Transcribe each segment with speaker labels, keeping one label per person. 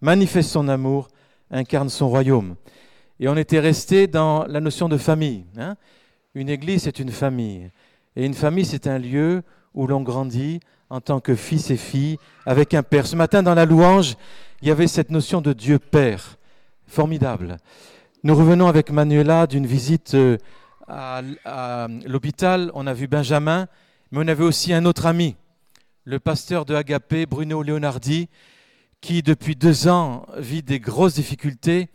Speaker 1: manifeste son amour, incarne son royaume. Et on était resté dans la notion de famille. Hein. une église, c'est une famille. Et une famille, c'est un lieu où l'on grandit en tant que fils et fille avec un père. Ce matin, dans la louange, il y avait cette notion de Dieu Père. Formidable. Nous revenons avec Manuela d'une visite euh, à, l'hôpital. On a vu Benjamin, mais on avait aussi un autre ami, le pasteur de Agapé, Bruno Leonardi, qui depuis deux ans vit des grosses difficultés.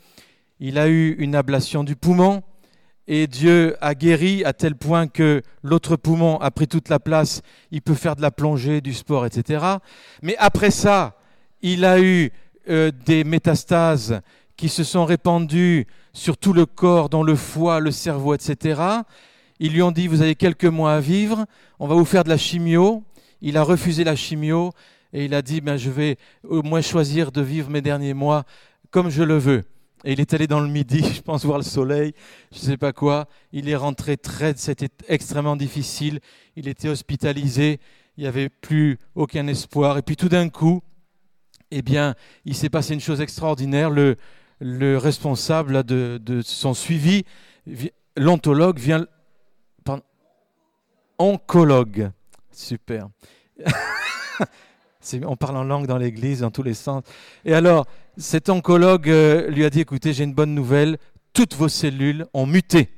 Speaker 1: Il a eu une ablation du poumon et Dieu a guéri à tel point que l'autre poumon a pris toute la place. Il peut faire de la plongée, du sport, etc. Mais après ça, il a eu euh, des métastases qui se sont répandues sur tout le corps, dans le foie, le cerveau, etc. Ils lui ont dit, vous avez quelques mois à vivre, on va vous faire de la chimio. Il a refusé la chimio et il a dit, ben, je vais au moins choisir de vivre mes derniers mois comme je le veux. Et il est allé dans le midi, je pense, voir le soleil, je ne sais pas quoi. Il est rentré très, c'était extrêmement difficile. Il était hospitalisé, il n'y avait plus aucun espoir. Et puis tout d'un coup, eh bien, il s'est passé une chose extraordinaire. Le, le responsable de, son suivi, l'ontologue, vient. oncologue. Super. on parle en langue dans l'église, dans tous les sens. Et alors, cet oncologue euh, lui a dit écoutez, j'ai une bonne nouvelle, toutes vos cellules ont muté.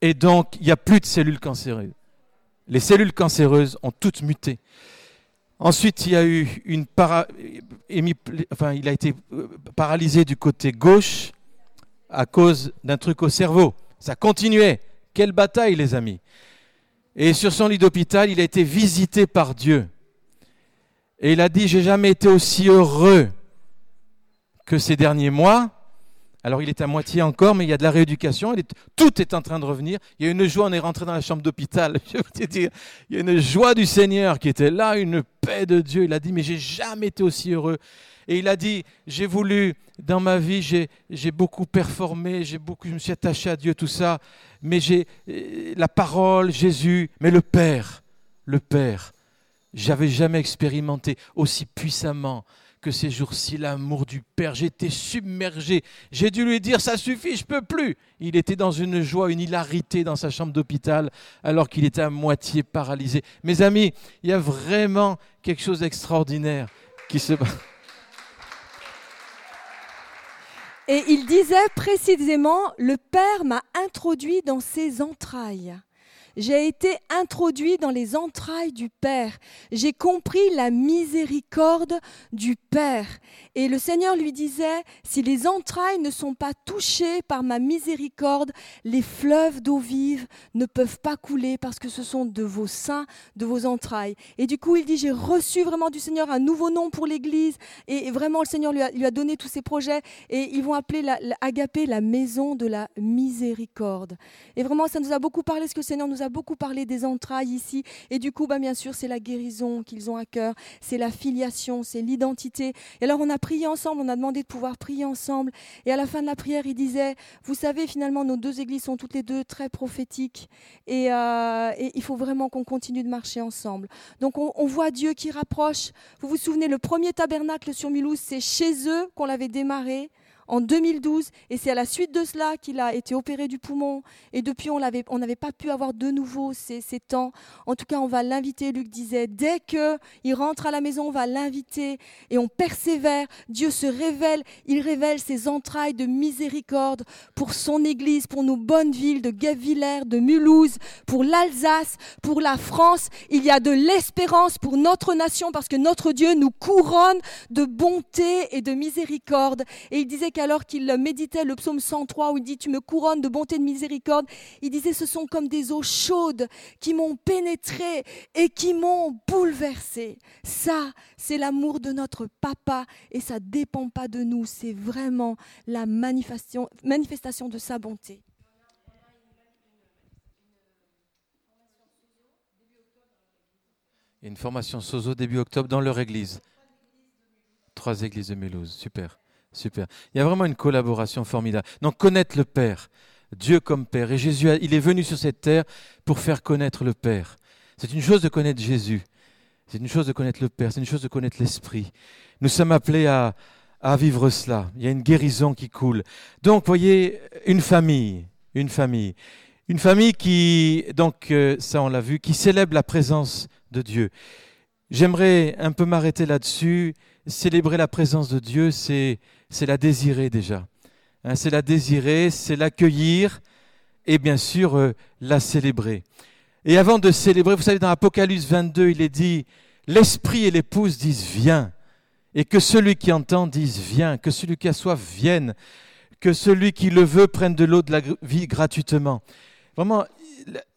Speaker 1: Et donc, il n'y a plus de cellules cancéreuses. Les cellules cancéreuses ont toutes muté. Ensuite, il a eu une a été euh, paralysé du côté gauche à cause d'un truc au cerveau. Ça continuait. Quelle bataille, les amis. Et sur son lit d'hôpital, il a été visité par Dieu. Et il a dit, j'ai jamais été aussi heureux que ces derniers mois. Alors il est à moitié encore, mais il y a de la rééducation. tout est en train de revenir. Il y a une joie, on est rentré dans la chambre d'hôpital. Je veux dire, il y a une joie du Seigneur qui était là, une paix de Dieu. Il a dit, mais j'ai jamais été aussi heureux. Et il a dit, j'ai voulu, dans ma vie, j'ai beaucoup performé, j'ai beaucoup, je me suis attaché à Dieu, tout ça. Mais j'ai euh, la parole, Jésus, mais le Père, le Père, j'avais jamais expérimenté aussi puissamment que ces jours-ci l'amour du Père. J'étais submergé. J'ai dû lui dire, ça suffit, je peux plus. Il était dans une joie, une hilarité dans sa chambre d'hôpital alors qu'il était à moitié paralysé. Mes amis, il y a vraiment quelque chose d'extraordinaire qui se...
Speaker 2: Et il disait précisément, le Père m'a introduit dans ses entrailles. J'ai été introduit dans les entrailles du Père. J'ai compris la miséricorde du Père. Et le Seigneur lui disait, si les entrailles ne sont pas touchées par ma miséricorde, les fleuves d'eau vive ne peuvent pas couler parce que ce sont de vos seins, de vos entrailles. Et du coup, il dit, j'ai reçu vraiment du Seigneur un nouveau nom pour l'Église. Et vraiment, le Seigneur lui a, donné tous ses projets. Et ils vont appeler la, Agapé la maison de la miséricorde. Et vraiment, ça nous a beaucoup parlé, ce que le Seigneur nous a beaucoup parlé des entrailles ici. Et du coup, bah, bien sûr, c'est la guérison qu'ils ont à cœur, c'est la filiation, c'est l'identité. Et alors, on a prié ensemble, on a demandé de pouvoir prier ensemble. Et à la fin de la prière, il disait, vous savez, finalement, nos deux églises sont toutes les deux très prophétiques. Et, euh, il faut vraiment qu'on continue de marcher ensemble. Donc, on, on voit Dieu qui rapproche. Vous vous souvenez, le premier tabernacle sur Milouz, c'est chez eux qu'on l'avait démarré en 2012 et c'est à la suite de cela qu'il a été opéré du poumon et depuis on n'avait pas pu avoir de nouveau ces, temps. En tout cas, on va l'inviter, Luc disait, dès qu'il rentre à la maison, on va l'inviter et on persévère. Dieu se révèle, il révèle ses entrailles de miséricorde pour son Église, pour nos bonnes villes de Guebwiller, de Mulhouse, pour l'Alsace, pour la France. Il y a de l'espérance pour notre nation parce que notre Dieu nous couronne de bonté et de miséricorde. Et il disait alors qu'il méditait le psaume 103 où il dit Tu me couronnes de bonté et de miséricorde, il disait Ce sont comme des eaux chaudes qui m'ont pénétré et qui m'ont bouleversé. Ça, c'est l'amour de notre papa et ça ne dépend pas de nous, c'est vraiment la manifestation, manifestation de sa bonté.
Speaker 1: Une formation Sozo début octobre dans leur église. Trois églises de Mulhouse, super. Super. Il y a vraiment une collaboration formidable. Donc connaître le Père, Dieu comme Père. Et Jésus, il est venu sur cette terre pour faire connaître le Père. C'est une chose de connaître Jésus. C'est une chose de connaître le Père. C'est une chose de connaître l'Esprit. Nous sommes appelés à, à vivre cela. Il y a une guérison qui coule. Donc, voyez, une famille, une famille. Une famille qui, donc, euh, ça on l'a vu, qui célèbre la présence de Dieu. J'aimerais un peu m'arrêter là-dessus. Célébrer la présence de Dieu, c'est la désirer déjà. Hein, c'est la désirer, c'est l'accueillir et bien sûr euh, la célébrer. Et avant de célébrer, vous savez, dans Apocalypse 22, il est dit, l'Esprit et l'épouse disent, viens. Et que celui qui entend dise, viens. Que celui qui a soif vienne. Que celui qui le veut prenne de l'eau de la vie gratuitement. Vraiment,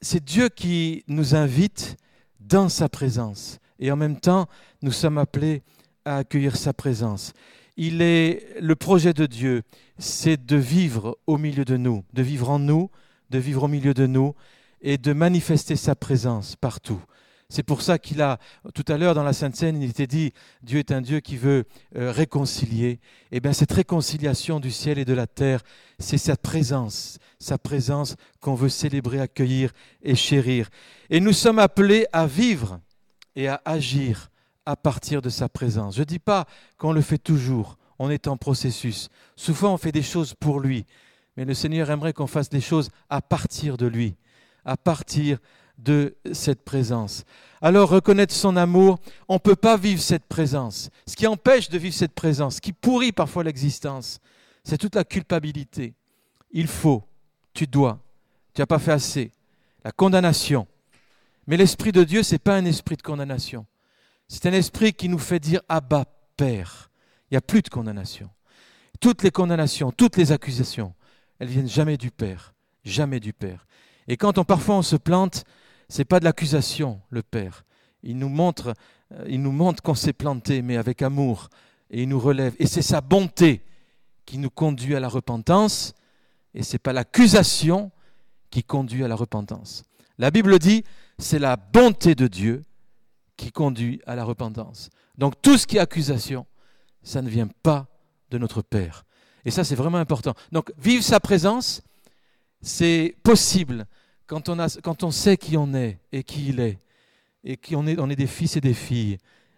Speaker 1: c'est Dieu qui nous invite dans sa présence. Et en même temps, nous sommes appelés à accueillir sa présence. Il est le projet de Dieu, c'est de vivre au milieu de nous, de vivre en nous, de vivre au milieu de nous et de manifester sa présence partout. C'est pour ça qu'il a, tout à l'heure dans la Sainte Seine, il était dit, Dieu est un Dieu qui veut euh, réconcilier. Eh bien, cette réconciliation du ciel et de la terre, c'est sa présence, sa présence qu'on veut célébrer, accueillir et chérir. Et nous sommes appelés à vivre et à agir à partir de sa présence. Je ne dis pas qu'on le fait toujours, on est en processus. Souvent, on fait des choses pour lui, mais le Seigneur aimerait qu'on fasse des choses à partir de lui, à partir de cette présence. Alors reconnaître son amour, on ne peut pas vivre cette présence. Ce qui empêche de vivre cette présence, ce qui pourrit parfois l'existence, c'est toute la culpabilité. Il faut, tu dois, tu n'as pas fait assez. La condamnation. Mais l'Esprit de Dieu, ce n'est pas un esprit de condamnation. C'est un esprit qui nous fait dire Abba, Père. Il n'y a plus de condamnation. Toutes les condamnations, toutes les accusations, elles viennent jamais du Père. Jamais du Père. Et quand on, parfois on se plante, n'est pas de l'accusation, le Père. Il nous montre, euh, il nous montre qu'on s'est planté, mais avec amour, et il nous relève. Et c'est sa bonté qui nous conduit à la repentance, et ce n'est pas l'accusation qui conduit à la repentance. La Bible dit, c'est la bonté de Dieu qui conduit à la repentance. Donc tout ce qui est accusation, ça ne vient pas de notre Père. Et ça, c'est vraiment important. Donc vivre sa présence, c'est possible quand on, a, quand on sait qui on est et qui il est, et qu'on est, on est des fils et des filles,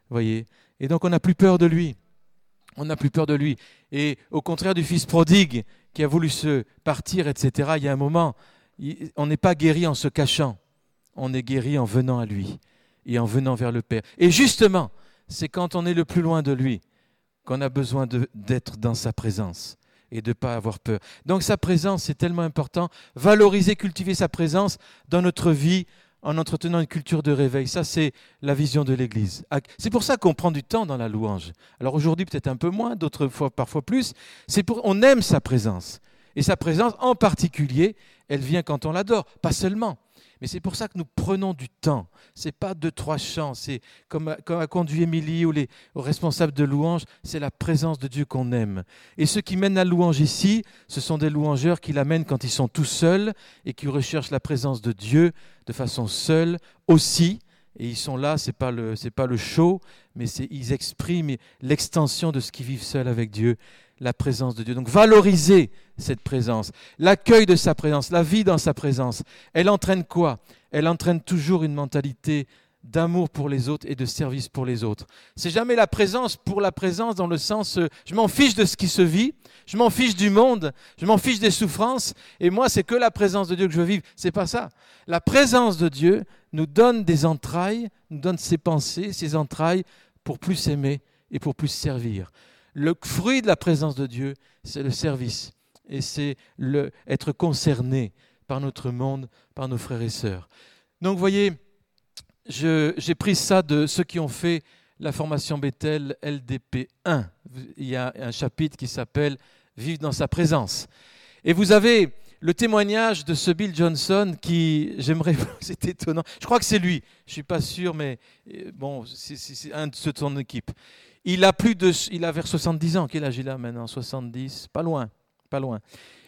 Speaker 1: voyez. Et donc on n'a plus peur de lui. On n'a plus peur de lui. Et au contraire du fils prodigue qui a voulu se partir, etc., il y a un moment, on n'est pas guéri en se cachant. On est guéri en venant à lui et en venant vers le Père. Et justement, c'est quand on est le plus loin de lui qu'on a besoin d'être dans sa présence et de ne pas avoir peur. Donc sa présence, c'est tellement important. Valoriser, cultiver sa présence dans notre vie en entretenant une culture de réveil. Ça, c'est la vision de l'Église. C'est pour ça qu'on prend du temps dans la louange. Alors aujourd'hui, peut-être un peu moins, d'autres fois, parfois plus. C'est pour, on aime sa présence. Et sa présence, en particulier, elle vient quand on l'adore, pas seulement. Mais c'est pour ça que nous prenons du temps. Ce n'est pas deux, trois chants. C'est comme, a conduit Émilie ou les responsables de louange, c'est la présence de Dieu qu'on aime. Et ceux qui mènent la louange ici, ce sont des louangeurs qui l'amènent quand ils sont tout seuls et qui recherchent la présence de Dieu de façon seule aussi. Et ils sont là, ce n'est pas, le, pas le show, mais ils expriment l'extension de ce qu'ils vivent seuls avec Dieu la présence de Dieu. Donc valoriser cette présence, l'accueil de sa présence, la vie dans sa présence. Elle entraîne quoi? Elle entraîne toujours une mentalité d'amour pour les autres et de service pour les autres. C'est jamais la présence pour la présence dans le sens euh, je m'en fiche de ce qui se vit, je m'en fiche du monde, je m'en fiche des souffrances et moi c'est que la présence de Dieu que je vivre. C'est pas ça. La présence de Dieu nous donne des entrailles, nous donne ses pensées, ses entrailles pour plus aimer et pour plus servir. Le fruit de la présence de Dieu, c'est le service et c'est le, être concerné par notre monde, par nos frères et sœurs. Donc, vous voyez, j'ai pris ça de ceux qui ont fait la formation Bethel LDP 1. Il y a un chapitre qui s'appelle Vivre dans sa présence. Et vous avez le témoignage de ce Bill Johnson qui, j'aimerais, c'est étonnant. Je crois que c'est lui. Je ne suis pas sûr, mais euh, bon, c'est un de son équipe. Il a plus de, il a vers 70 ans. Quel âge il a maintenant? 70 Pas loin, pas loin.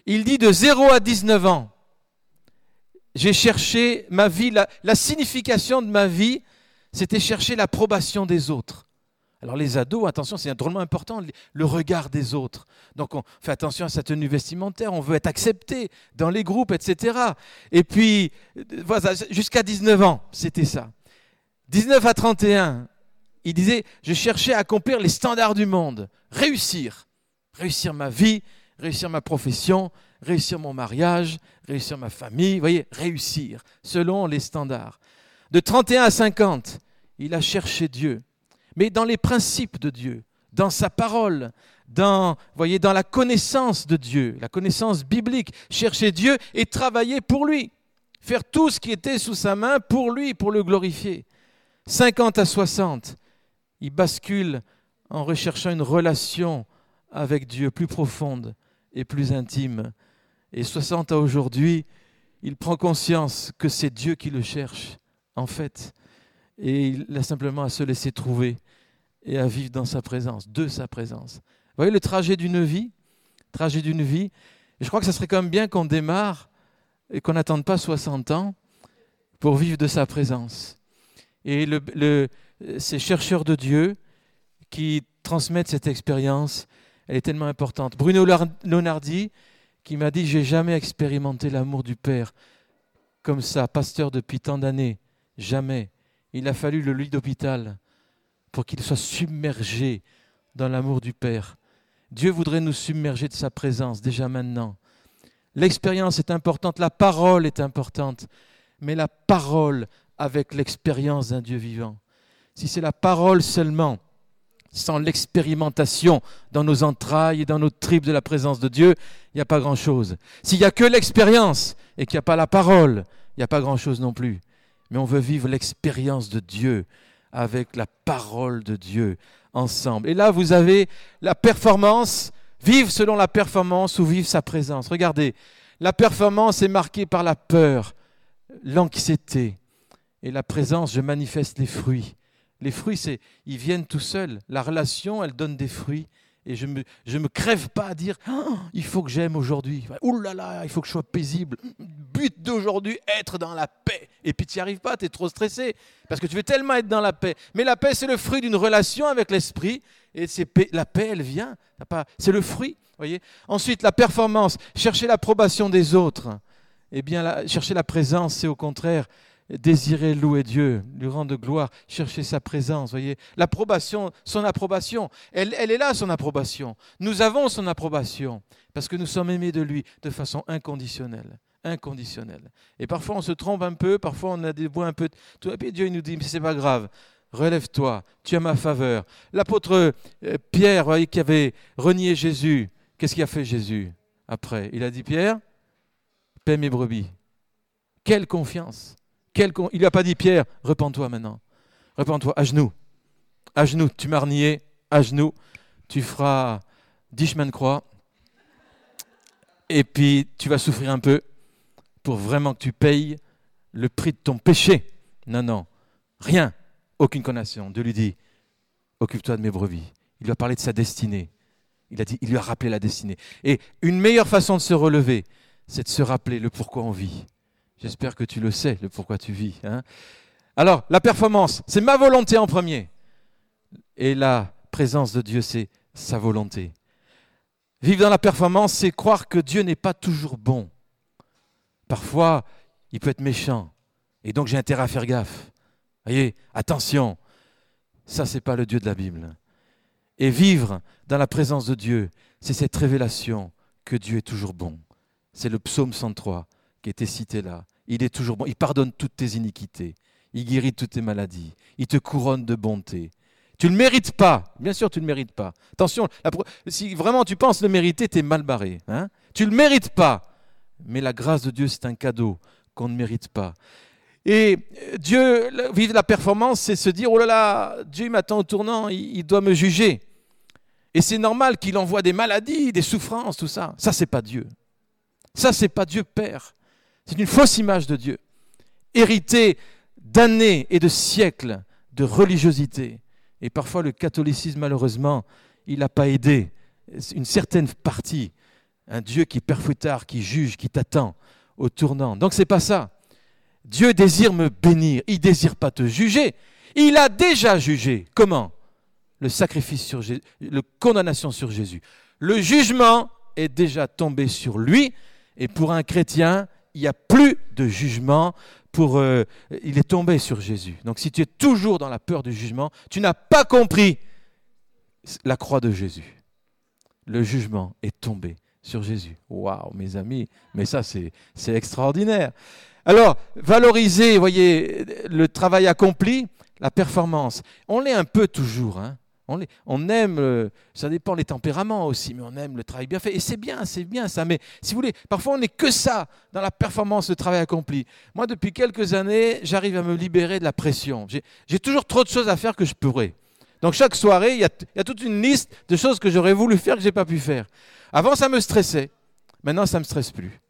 Speaker 1: Il dit de 0 à 19 ans, j'ai cherché ma vie, la signification de ma vie, c'était chercher l'approbation des autres. Alors les ados, attention, c'est drôlement important, le regard des autres. Donc on fait attention à sa tenue vestimentaire, on veut être accepté dans les groupes, etc. Et puis, voilà, jusqu'à 19 ans, c'était ça. 19 à 31, il disait, je cherchais à accomplir les standards du monde, réussir. réussir ma vie, réussir ma profession, réussir mon mariage, réussir ma famille, vous voyez, réussir selon les standards. De 31 à 50, il a cherché Dieu, mais dans les principes de Dieu, dans sa parole, dans, voyez, dans la connaissance de Dieu, la connaissance biblique, chercher Dieu et travailler pour lui, faire tout ce qui était sous sa main pour lui, pour le glorifier. 50 à 60, il bascule en recherchant une relation avec Dieu plus profonde et plus intime. Et 60 à aujourd'hui, il prend conscience que c'est Dieu qui le cherche, en fait. Et il a simplement à se laisser trouver et à vivre dans sa présence, de sa présence. Vous voyez le trajet d'une vie Trajet d'une vie. Je crois que ça serait quand même bien qu'on démarre et qu'on n'attende pas 60 ans pour vivre de sa présence. Et ces chercheurs de Dieu qui transmettent cette expérience, elle est tellement importante. Bruno Leonardi, qui m'a dit J'ai jamais expérimenté l'amour du Père comme ça, pasteur depuis tant d'années. Jamais. Il a fallu le lit d'hôpital pour qu'il soit submergé dans l'amour du Père. Dieu voudrait nous submerger de sa présence déjà maintenant. L'expérience est importante, la parole est importante, mais la parole avec l'expérience d'un Dieu vivant. Si c'est la parole seulement, sans l'expérimentation dans nos entrailles et dans nos tripes de la présence de Dieu, il n'y a pas grand-chose. S'il n'y a que l'expérience et qu'il n'y a pas la parole, il n'y a pas grand-chose non plus. Mais on veut vivre l'expérience de Dieu avec la parole de Dieu ensemble. Et là, vous avez la performance, vivre selon la performance ou vivre sa présence. Regardez, la performance est marquée par la peur, l'anxiété. Et la présence, je manifeste les fruits. Les fruits, c'est, ils viennent tout seuls. La relation, elle donne des fruits. Et je ne me, je me crève pas à dire oh, il faut que j'aime aujourd'hui. Ouh là là, il faut que je sois paisible. But d'aujourd'hui, être dans la paix. Et puis tu n'y arrives pas, tu es trop stressé. Parce que tu veux tellement être dans la paix. Mais la paix, c'est le fruit d'une relation avec l'esprit. Et c'est, la paix, elle vient. C'est le fruit. Voyez Ensuite, la performance, chercher l'approbation des autres. Eh bien, chercher la présence, c'est au contraire désirer louer Dieu, lui rendre gloire, chercher sa présence. Voyez, l'approbation, son approbation, elle, elle, est là, son approbation. Nous avons son approbation parce que nous sommes aimés de lui de façon inconditionnelle. Inconditionnelle. Et parfois on se trompe un peu, parfois on a des voix un peu. Et puis Dieu il nous dit, mais c'est pas grave, relève-toi, tu as ma faveur. L'apôtre euh, Pierre, voyez, qui avait renié Jésus, qu'est-ce qu'il a fait Jésus après? Il a dit Pierre, paie mes brebis. Quelle confiance il n'a pas dit Pierre, repends-toi maintenant. Repends-toi, à genoux. À genoux, tu m'as renié, à genoux. Tu feras dix chemins de croix. Et puis, tu vas souffrir un peu pour vraiment que tu payes le prix de ton péché. Non, non, rien, aucune condamnation. Dieu lui dit, occupe-toi de mes brebis. Il lui a parlé de sa destinée. Il, lui a rappelé la destinée. Et une meilleure façon de se relever, c'est de se rappeler le pourquoi on vit. J'espère que tu le sais, le pourquoi tu vis. Hein. Alors, la performance, c'est ma volonté en premier. Et la présence de Dieu, c'est sa volonté. Vivre dans la performance, c'est croire que Dieu n'est pas toujours bon. Parfois, il peut être méchant. Et donc, j'ai intérêt à faire gaffe. Voyez, attention, ça, c'est pas le Dieu de la Bible. Et vivre dans la présence de Dieu, c'est cette révélation que Dieu est toujours bon. C'est le psaume 103 qui était cité là. Il est toujours bon. Il pardonne toutes tes iniquités. Il guérit toutes tes maladies. Il te couronne de bonté. Tu ne le mérites pas. Bien sûr, tu ne le mérites pas. Attention, si vraiment tu penses le mériter, tu es mal barré. Hein tu ne le mérites pas. Mais la grâce de Dieu, c'est un cadeau qu'on ne mérite pas. Et Dieu, vivre la performance, c'est se dire, oh là là, Dieu m'attend au tournant, il, il doit me juger. Et c'est normal qu'il envoie des maladies, des souffrances, tout ça. Ça, c'est pas Dieu. Ça, c'est pas Dieu Père. C'est une fausse image de Dieu, héritée d'années et de siècles de religiosité. Et parfois le catholicisme, malheureusement, il n'a pas aidé une certaine partie. Un Dieu qui perfouetard, qui juge, qui t'attend au tournant. Donc c'est pas ça. Dieu désire me bénir. Il désire pas te juger. Il a déjà jugé. Comment? Le sacrifice sur Jésus, la condamnation sur Jésus. Le jugement est déjà tombé sur lui. Et pour un chrétien, il n'y a plus de jugement. Pour, euh, il est tombé sur Jésus. Donc si tu es toujours dans la peur du jugement, tu n'as pas compris la croix de Jésus. le jugement est tombé sur Jésus. Waouh, mes amis, mais ça c'est extraordinaire. Alors, valoriser, voyez, le travail accompli, la performance. On l'est un peu toujours. Hein. On, on, aime, euh, ça dépend des tempéraments aussi, mais on aime le travail bien fait. Et c'est bien, c'est bien ça. Mais si vous voulez, parfois on n'est que ça dans la performance, le travail accompli. Moi, depuis quelques années, j'arrive à me libérer de la pression. J'ai toujours trop de choses à faire que je pourrais. Donc chaque soirée, il y, a, toute une liste de choses que j'aurais voulu faire que je n'ai pas pu faire. Avant, ça me stressait. Maintenant, ça ne me stresse plus.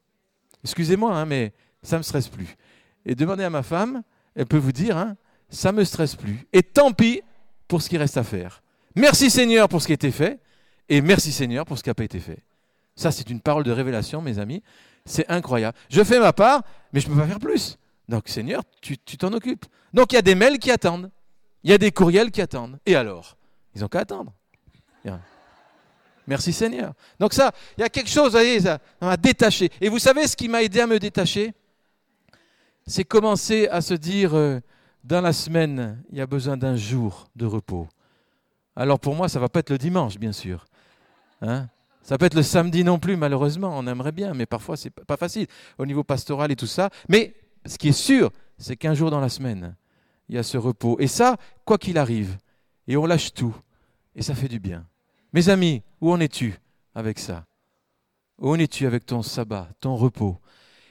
Speaker 1: Excusez-moi, hein, mais ça ne me stresse plus. Et demandez à ma femme, elle peut vous dire, hein, ça ne me stresse plus. Et tant pis pour ce qui reste à faire. Merci Seigneur pour ce qui a été fait, et merci Seigneur pour ce qui n'a pas été fait. Ça, c'est une parole de révélation, mes amis. C'est incroyable. Je fais ma part, mais je ne peux pas faire plus. Donc Seigneur, tu t'en occupes. Donc il y a des mails qui attendent. Il y a des courriels qui attendent. Et alors? Ils n'ont qu'à attendre. Merci Seigneur. Donc ça, il y a quelque chose, m'a détaché. Et vous savez ce qui m'a aidé à me détacher? C'est commencer à se dire, euh, dans la semaine, il y a besoin d'un jour de repos. Alors pour moi, ça ne va pas être le dimanche, bien sûr. Hein ça peut être le samedi non plus, malheureusement. On aimerait bien, mais parfois, c'est pas facile au niveau pastoral et tout ça. Mais ce qui est sûr, c'est qu'un jour dans la semaine, il y a ce repos. Et ça, quoi qu'il arrive, et on lâche tout, et ça fait du bien. Mes amis, où en es-tu avec ça? Où en es-tu avec ton sabbat, ton repos?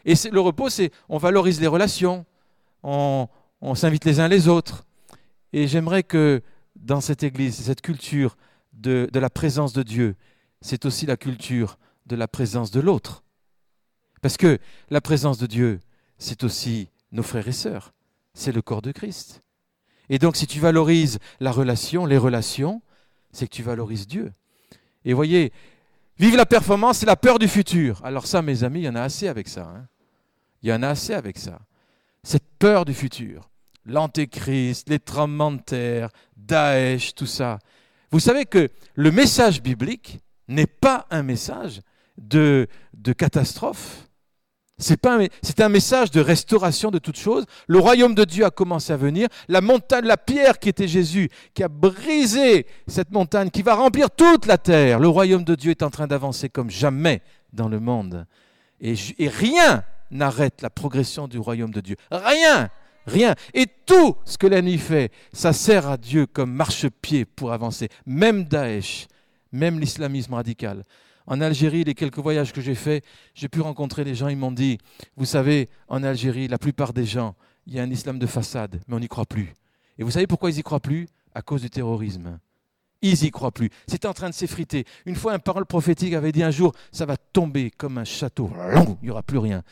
Speaker 1: Et le repos, c'est on valorise les relations, on, on s'invite les uns les autres. Et j'aimerais que dans cette église, cette culture de, de la présence de Dieu, c'est aussi la culture de la présence de l'autre. Parce que la présence de Dieu, c'est aussi nos frères et sœurs c'est le corps de Christ. Et donc si tu valorises la relation, les relations, c'est que tu valorises Dieu. Et voyez, vivre la performance, c'est la peur du futur. Alors ça, mes amis, il y en a assez avec ça. Hein. il y en a assez avec ça. Cette peur du futur. L'antéchrist, les tremblements de terre, Daesh, tout ça. Vous savez que le message biblique n'est pas un message de, de catastrophe, c'est un, message de restauration de toutes choses. Le royaume de Dieu a commencé à venir. La montagne, la pierre qui était Jésus, qui a brisé cette montagne, qui va remplir toute la terre. Le royaume de Dieu est en train d'avancer comme jamais dans le monde. Et, rien n'arrête la progression du royaume de Dieu. Rien, rien. Et tout ce que l'ennemi fait, ça sert à Dieu comme marchepied pour avancer. Même Daesh, même l'islamisme radical. En Algérie, les quelques voyages que j'ai faits, j'ai pu rencontrer des gens, ils m'ont dit, vous savez, en Algérie, la plupart des gens, il y a un islam de façade, mais on n'y croit plus. Et vous savez pourquoi ils n'y croient plus? À cause du terrorisme. Ils n'y croient plus. C'est en train de s'effriter. Une fois, un parole prophétique avait dit un jour, ça va tomber comme un château. Il n'y aura plus rien.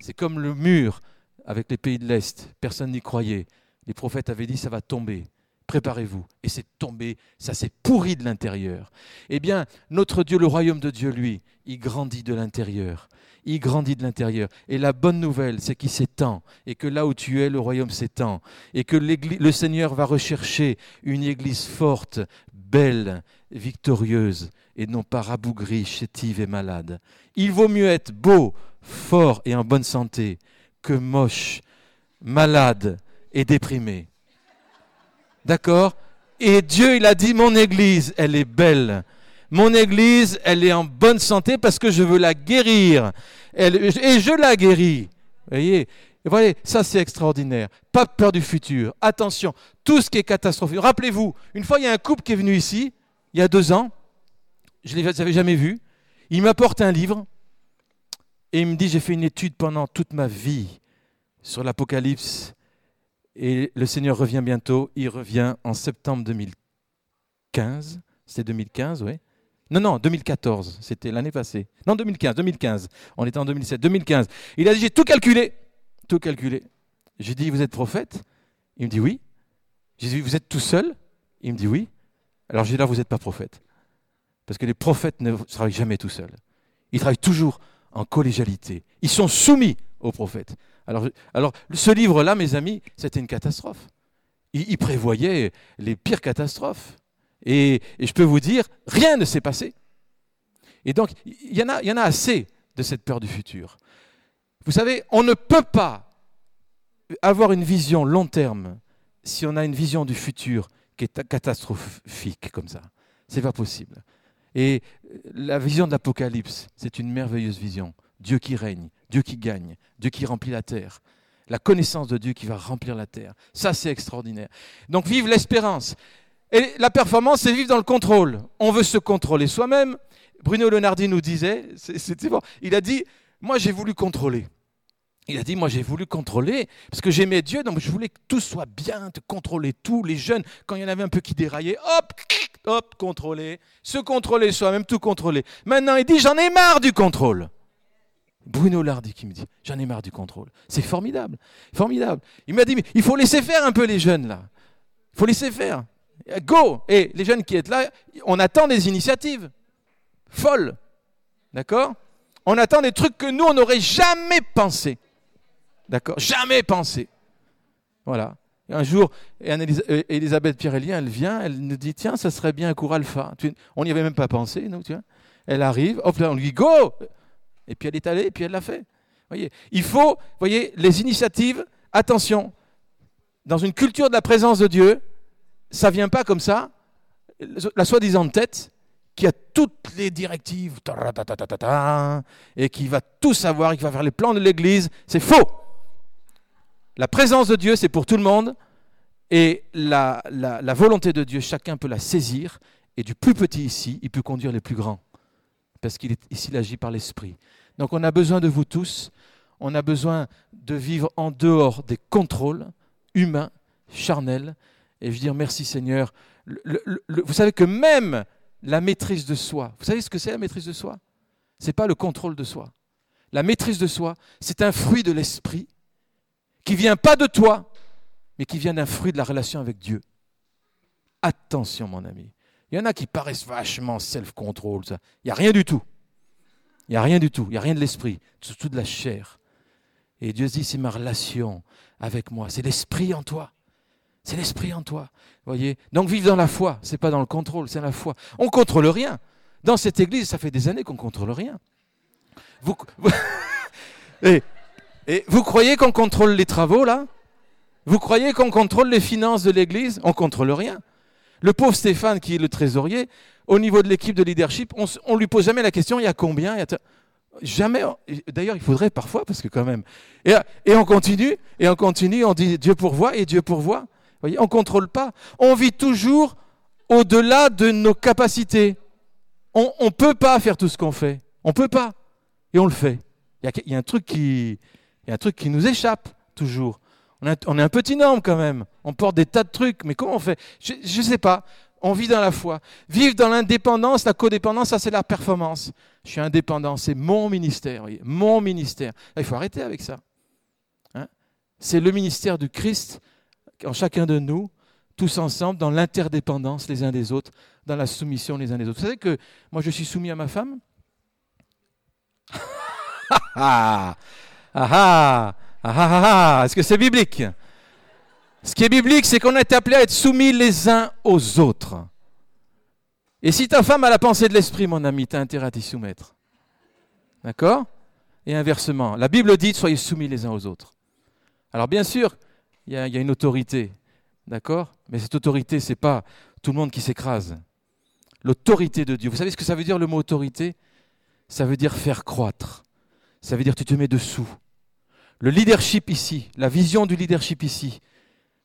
Speaker 1: C'est comme le mur avec les pays de l'Est. Personne n'y croyait. Les prophètes avaient dit, ça va tomber préparez-vous. Et c'est tombé, ça s'est pourri de l'intérieur. Eh bien, notre Dieu, le royaume de Dieu, lui, il grandit de l'intérieur. Il grandit de l'intérieur. Et la bonne nouvelle, c'est qu'il s'étend. Et que là où tu es, le royaume s'étend. Et que le Seigneur va rechercher une église forte, belle, victorieuse, et non pas rabougrie, chétive et malade. Il vaut mieux être beau, fort et en bonne santé que moche, malade et déprimé. D'accord? Et Dieu, il a dit, mon Église, elle est belle. Mon Église, elle est en bonne santé parce que je veux la guérir. et je la guéris. Vous voyez? Voyez, ça c'est extraordinaire. Pas peur du futur. Attention, tout ce qui est catastrophique. Rappelez-vous, une fois il y a un couple qui est venu ici, il y a deux ans, je ne les avais jamais vus. Il m'apporte un livre et il me dit, j'ai fait une étude pendant toute ma vie sur l'Apocalypse et le Seigneur revient bientôt. Il revient en septembre 2015. C'était 2015, oui. Non, non, 2014. C'était l'année passée. Non, 2015, 2015. On était en 2007. 2015. Il a dit, j'ai tout calculé. Tout calculé. J'ai dit, vous êtes prophète? Il me dit, oui. J'ai dit, vous êtes tout seul? Il me dit, oui. Alors j'ai dit, là, vous n'êtes pas prophète. Parce que les prophètes ne travaillent jamais tout seuls. Ils travaillent toujours en collégialité. Ils sont soumis aux prophètes. Alors, ce livre-là, mes amis, c'était une catastrophe. Il, prévoyait les pires catastrophes. Et, je peux vous dire, rien ne s'est passé. Et donc, il y, en a, il y en a assez de cette peur du futur. Vous savez, on ne peut pas avoir une vision long terme si on a une vision du futur qui est catastrophique comme ça. C'est pas possible. Et la vision de l'Apocalypse, c'est une merveilleuse vision. Dieu qui règne, Dieu qui gagne, Dieu qui remplit la terre. La connaissance de Dieu qui va remplir la terre. Ça, c'est extraordinaire. Donc, vive l'espérance. Et la performance, c'est vivre dans le contrôle. On veut se contrôler soi-même. Bruno Leonardi nous disait, c'était bon, il a dit, moi j'ai voulu contrôler. Il a dit, moi j'ai voulu contrôler, parce que j'aimais Dieu, donc je voulais que tout soit bien, de contrôler tout. Les jeunes, quand il y en avait un peu qui déraillaient, hop, hop, contrôler, se contrôler soi-même, tout contrôler. Maintenant, il dit, j'en ai marre du contrôle. Bruno Lardi qui me dit, j'en ai marre du contrôle. C'est formidable, formidable. Il m'a dit, il faut laisser faire un peu les jeunes là. Il faut laisser faire. Go Et les jeunes qui êtes là, on attend des initiatives folles. D'accord? On attend des trucs que nous, on n'aurait jamais pensé. D'accord? Jamais pensé. Voilà. un jour, euh, Elisabeth Pirelli, elle vient, elle nous dit Tiens, ça serait bien un cours alpha. On n'y avait même pas pensé, nous, tu vois. Elle arrive, hop là, on lui dit Go Et puis elle est allée, et puis elle l'a fait. Voyez, il faut, voyez, les initiatives, attention, dans une culture de la présence de Dieu, ça vient pas comme ça. La soi-disant tête qui a toutes les directives et qui va tout savoir qui va faire les plans de l'Église, c'est faux. La présence de Dieu, c'est pour tout le monde. Et la, volonté de Dieu, chacun peut la saisir. Et du plus petit ici, il peut conduire les plus grands. Parce qu'il ici, agit par l'Esprit. Donc on a besoin de vous tous. On a besoin de vivre en dehors des contrôles humains, charnels. Et je veux dire merci Seigneur. vous savez que même la maîtrise de soi, vous savez ce que c'est la maîtrise de soi? Ce n'est pas le contrôle de soi. La maîtrise de soi, c'est un fruit de l'esprit qui vient pas de toi, mais qui vient d'un fruit de la relation avec Dieu. Attention, mon ami. Il y en a qui paraissent vachement self-control. Il n'y a rien du tout. Il n'y a rien du tout. Il n'y a rien de l'esprit. Surtout de la chair. Et Dieu dit, c'est ma relation avec moi. C'est l'esprit en toi. C'est l'esprit en toi. Voyez? Donc vivre dans la foi, c'est pas dans le contrôle, c'est la foi. On contrôle rien. Dans cette église, ça fait des années qu'on contrôle rien. Vous, et vous croyez qu'on contrôle les travaux là? Vous croyez qu'on contrôle les finances de l'Église? On contrôle rien. Le pauvre Stéphane, qui est le trésorier, au niveau de l'équipe de leadership, on ne lui pose jamais la question il y a combien Jamais. D'ailleurs, il faudrait parfois, parce que quand même. Et, on continue, et on continue, on dit Dieu pourvoit, et Dieu pourvoit. Vous voyez, on ne contrôle pas. On vit toujours au-delà de nos capacités. On ne peut pas faire tout ce qu'on fait. On ne peut pas. Et on le fait. Il y, y, a un truc qui, il y a un truc qui nous échappe toujours. On, est un petit homme quand même. On porte des tas de trucs, mais comment on fait Je ne sais pas. On vit dans la foi. Vivre dans l'indépendance, la codépendance, ça c'est la performance. Je suis indépendant, c'est mon ministère, mon ministère. il faut arrêter avec ça. Hein. c'est le ministère du Christ en chacun de nous, tous ensemble, dans l'interdépendance les uns des autres, dans la soumission les uns des autres. Vous savez que moi je suis soumis à ma femme Ah ah, ah ah ah Est-ce que c'est biblique Ce qui est biblique, c'est qu'on est appelé à être soumis les uns aux autres. Et si ta femme a la pensée de l'esprit, mon ami, tu as intérêt à t'y soumettre. D'accord? Et inversement, la Bible dit soyez soumis les uns aux autres. Alors bien sûr, il y, a une autorité, d'accord? Mais cette autorité, ce n'est pas tout le monde qui s'écrase. L'autorité de Dieu. Vous savez ce que ça veut dire le mot autorité? Ça veut dire faire croître. Ça veut dire tu te mets dessous. Le leadership ici, la vision du leadership ici,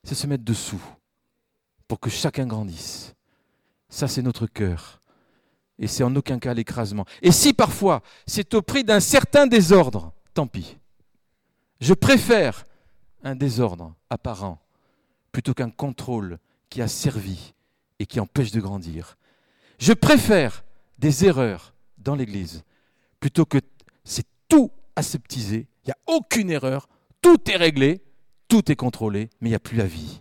Speaker 1: c'est se mettre dessous pour que chacun grandisse. Ça, c'est notre cœur. Et c'est en aucun cas l'écrasement. Et si parfois c'est au prix d'un certain désordre, tant pis. Je préfère un désordre apparent plutôt qu'un contrôle qui a servi et qui empêche de grandir. Je préfère des erreurs dans l'Église plutôt que c'est tout aseptisé il n'y a aucune erreur, tout est réglé, tout est contrôlé, mais il n'y a plus la vie.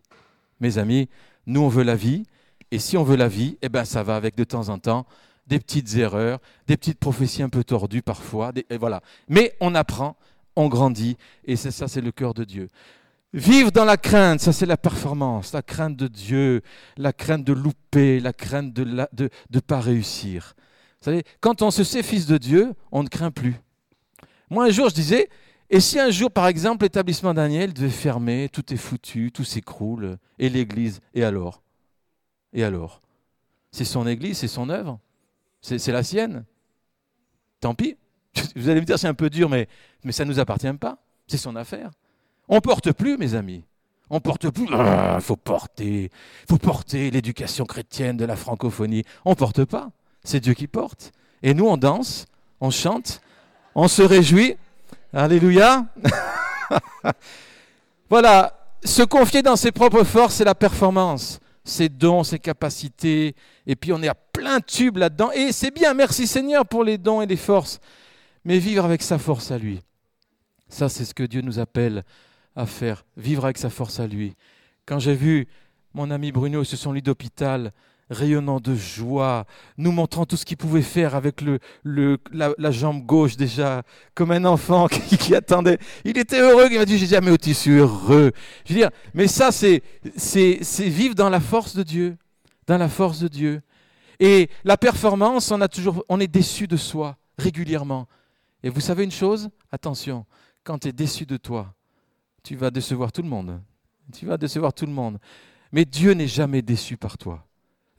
Speaker 1: Mes amis, nous on veut la vie, et si on veut la vie, eh ben ça va avec de temps en temps des petites erreurs, des petites prophéties un peu tordues parfois, et voilà. Mais on apprend, on grandit, et c'est ça, c'est le cœur de Dieu. Vivre dans la crainte, ça c'est la performance, la crainte de Dieu, la crainte de louper, la crainte de ne de, de pas réussir. Vous savez, quand on se sait fils de Dieu, on ne craint plus. Moi, un jour, je disais, et si un jour, par exemple, l'établissement Daniel devait fermer, tout est foutu, tout s'écroule, et l'Église, et alors? Et alors? C'est son Église, c'est son œuvre? C'est la sienne? Tant pis. Vous allez me dire, c'est un peu dur, mais, ça ne nous appartient pas. C'est son affaire. On porte plus, mes amis. On porte plus. Il ah, faut porter, faut porter l'éducation chrétienne de la francophonie. On porte pas. C'est Dieu qui porte. Et nous, on danse, on chante, on se réjouit. Alléluia. voilà. Se confier dans ses propres forces, c'est la performance. Ses dons, ses capacités. Et puis on est à plein tube là-dedans. Et c'est bien, merci Seigneur pour les dons et les forces. Mais vivre avec sa force à lui. Ça, c'est ce que Dieu nous appelle à faire, vivre avec sa force à lui. Quand j'ai vu mon ami Bruno sur son lit d'hôpital, rayonnant de joie, nous montrant tout ce qu'il pouvait faire avec la, jambe gauche déjà, comme un enfant qui, attendait. Il était heureux, il m'a dit, j'ai jamais été si heureux. Je veux dire, mais ça, c'est, c'est, c'est vivre dans la force de Dieu, dans la force de Dieu. Et la performance, on, a toujours, on est déçu de soi régulièrement. Et vous savez une chose? Attention, quand tu es déçu de toi, tu vas décevoir tout le monde. Tu vas décevoir tout le monde. Mais Dieu n'est jamais déçu par toi.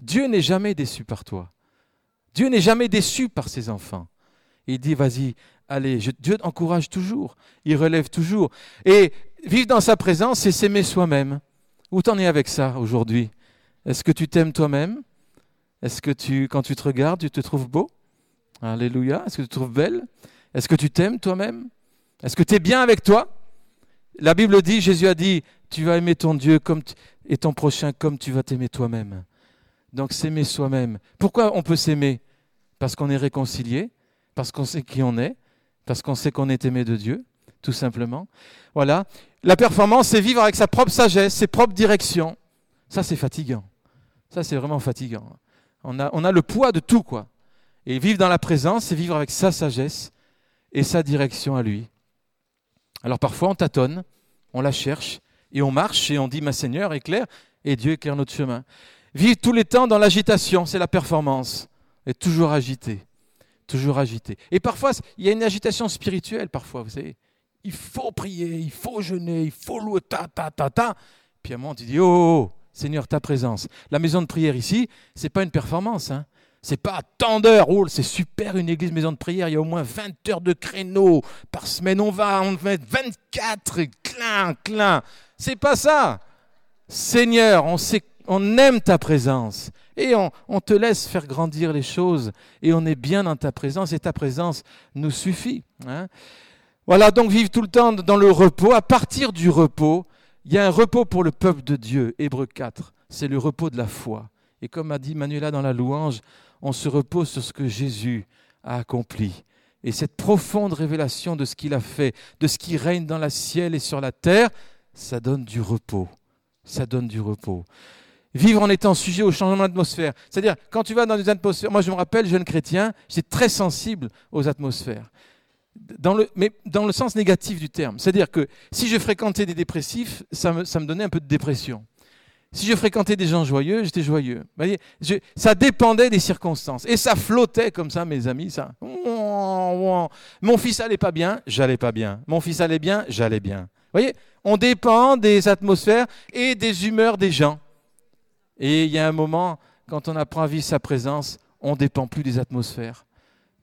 Speaker 1: Dieu n'est jamais déçu par toi. Dieu n'est jamais déçu par ses enfants. Il dit, vas-y, allez, Dieu encourage toujours, il relève toujours. Et vivre dans sa présence, c'est s'aimer soi-même. Où t'en es avec ça aujourd'hui? Est-ce que tu t'aimes toi-même? Est-ce que tu, quand tu te regardes, tu te trouves beau? Alléluia. Est-ce que tu te trouves belle? Est-ce que tu t'aimes toi-même? Est-ce que tu es bien avec toi? La Bible dit, Jésus a dit, tu vas aimer ton Dieu comme et ton prochain comme tu vas t'aimer toi-même. Donc s'aimer soi-même. Pourquoi on peut s'aimer? Parce qu'on est réconcilié, parce qu'on sait qui on est, parce qu'on sait qu'on est aimé de Dieu, tout simplement. Voilà. La performance, c'est vivre avec sa propre sagesse, ses propres directions. Ça, c'est fatigant. Ça, c'est vraiment fatigant. On a, on a le poids de tout, quoi. Et vivre dans la présence, c'est vivre avec sa sagesse et sa direction à lui. Alors parfois on tâtonne, on la cherche, et on marche et on dit, ma Seigneur, éclaire, et Dieu éclaire notre chemin. Vivre tous les temps dans l'agitation, c'est la performance. Et toujours agité, toujours agité. Et parfois, il y a une agitation spirituelle, parfois, vous savez. Il faut prier, il faut jeûner, il faut louer, ta, ta, ta, ta. Puis à un moment, tu dis, oh, oh, oh Seigneur, ta présence. La maison de prière ici, c'est pas une performance. Hein. C'est pas tant d'heures. Oh, c'est super une église maison de prière. Il y a au moins 20 heures de créneau par semaine. On va, on va 24, clin, clin. C'est pas ça. Seigneur, on, sait, on aime ta présence. Et on, te laisse faire grandir les choses. Et on est bien dans ta présence. Et ta présence nous suffit. Hein. Voilà, donc vivre tout le temps dans le repos. À partir du repos, il y a un repos pour le peuple de Dieu. Hébreu 4. C'est le repos de la foi. Et comme a dit Manuela dans la louange, on se repose sur ce que Jésus a accompli. Et cette profonde révélation de ce qu'il a fait, de ce qui règne dans le ciel et sur la terre, ça donne du repos. Ça donne du repos. Vivre en étant sujet au changement d'atmosphère. C'est-à-dire, quand tu vas dans une atmosphère, moi je me rappelle, jeune chrétien, j'étais très sensible aux atmosphères. Mais dans le sens négatif du terme. C'est-à-dire que si je fréquentais des dépressifs, ça me, donnait un peu de dépression. Si je fréquentais des gens joyeux, j'étais joyeux. Voyez, ça dépendait des circonstances. Et ça flottait comme ça, mes amis. Ça. Mon fils allait pas bien, j'allais pas bien. Mon fils allait bien, j'allais bien. voyez, on dépend des atmosphères et des humeurs des gens. Et il y a un moment, quand on apprend à vivre sa présence, on ne dépend plus des atmosphères.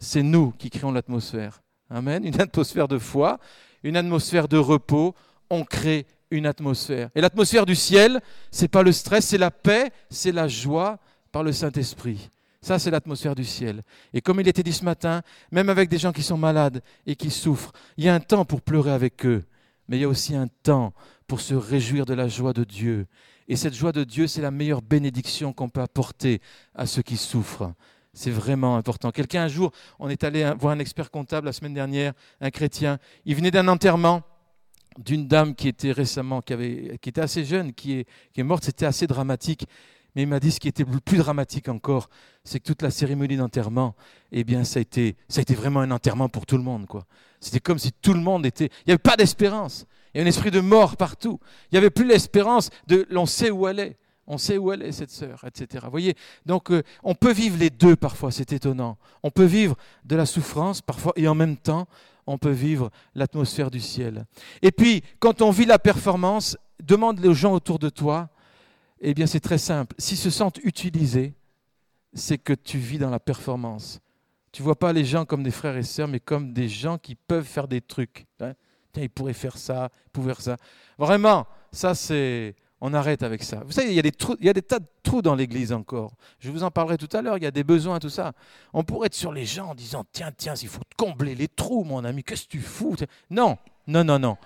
Speaker 1: C'est nous qui créons l'atmosphère. Amen. Une atmosphère de foi, une atmosphère de repos. On crée une atmosphère. Et l'atmosphère du ciel, c'est pas le stress, c'est la paix, c'est la joie par le Saint-Esprit. Ça, c'est l'atmosphère du ciel. Et comme il était dit ce matin, même avec des gens qui sont malades et qui souffrent, il y a un temps pour pleurer avec eux, mais il y a aussi un temps pour se réjouir de la joie de Dieu. Et cette joie de Dieu, c'est la meilleure bénédiction qu'on peut apporter à ceux qui souffrent. C'est vraiment important. Quelqu'un un jour, on est allé voir un expert comptable la semaine dernière, un chrétien. Il venait d'un enterrement d'une dame qui était récemment, qui, avait, qui était assez jeune, qui est, qui est morte. C'était assez dramatique. Mais il m'a dit ce qui était plus dramatique encore, c'est que toute la cérémonie d'enterrement, eh bien, ça a, été, ça a été vraiment un enterrement pour tout le monde. quoi. C'était comme si tout le monde était... Il n'y avait pas d'espérance. Il y avait un esprit de mort partout. Il n'y avait plus l'espérance de... On sait où elle est. On sait où elle est, cette sœur, etc. Vous voyez? Donc, euh, on peut vivre les deux parfois, c'est étonnant. On peut vivre de la souffrance parfois et en même temps, on peut vivre l'atmosphère du ciel. Et puis, quand on vit la performance, demande aux gens autour de toi, eh bien c'est très simple, s'ils se sentent utilisés, c'est que tu vis dans la performance. Tu vois pas les gens comme des frères et sœurs, mais comme des gens qui peuvent faire des trucs. Hein. Tiens, ils pourraient faire ça, ils pourraient faire ça. Vraiment, ça c'est... On arrête avec ça. Vous savez, il y, a des trous, il y a des tas de trous dans l'Église encore. Je vous en parlerai tout à l'heure, il y a des besoins, tout ça. On pourrait être sur les gens en disant, tiens, tiens, il faut combler les trous, mon ami, qu'est-ce que tu fous Non, non, non, non.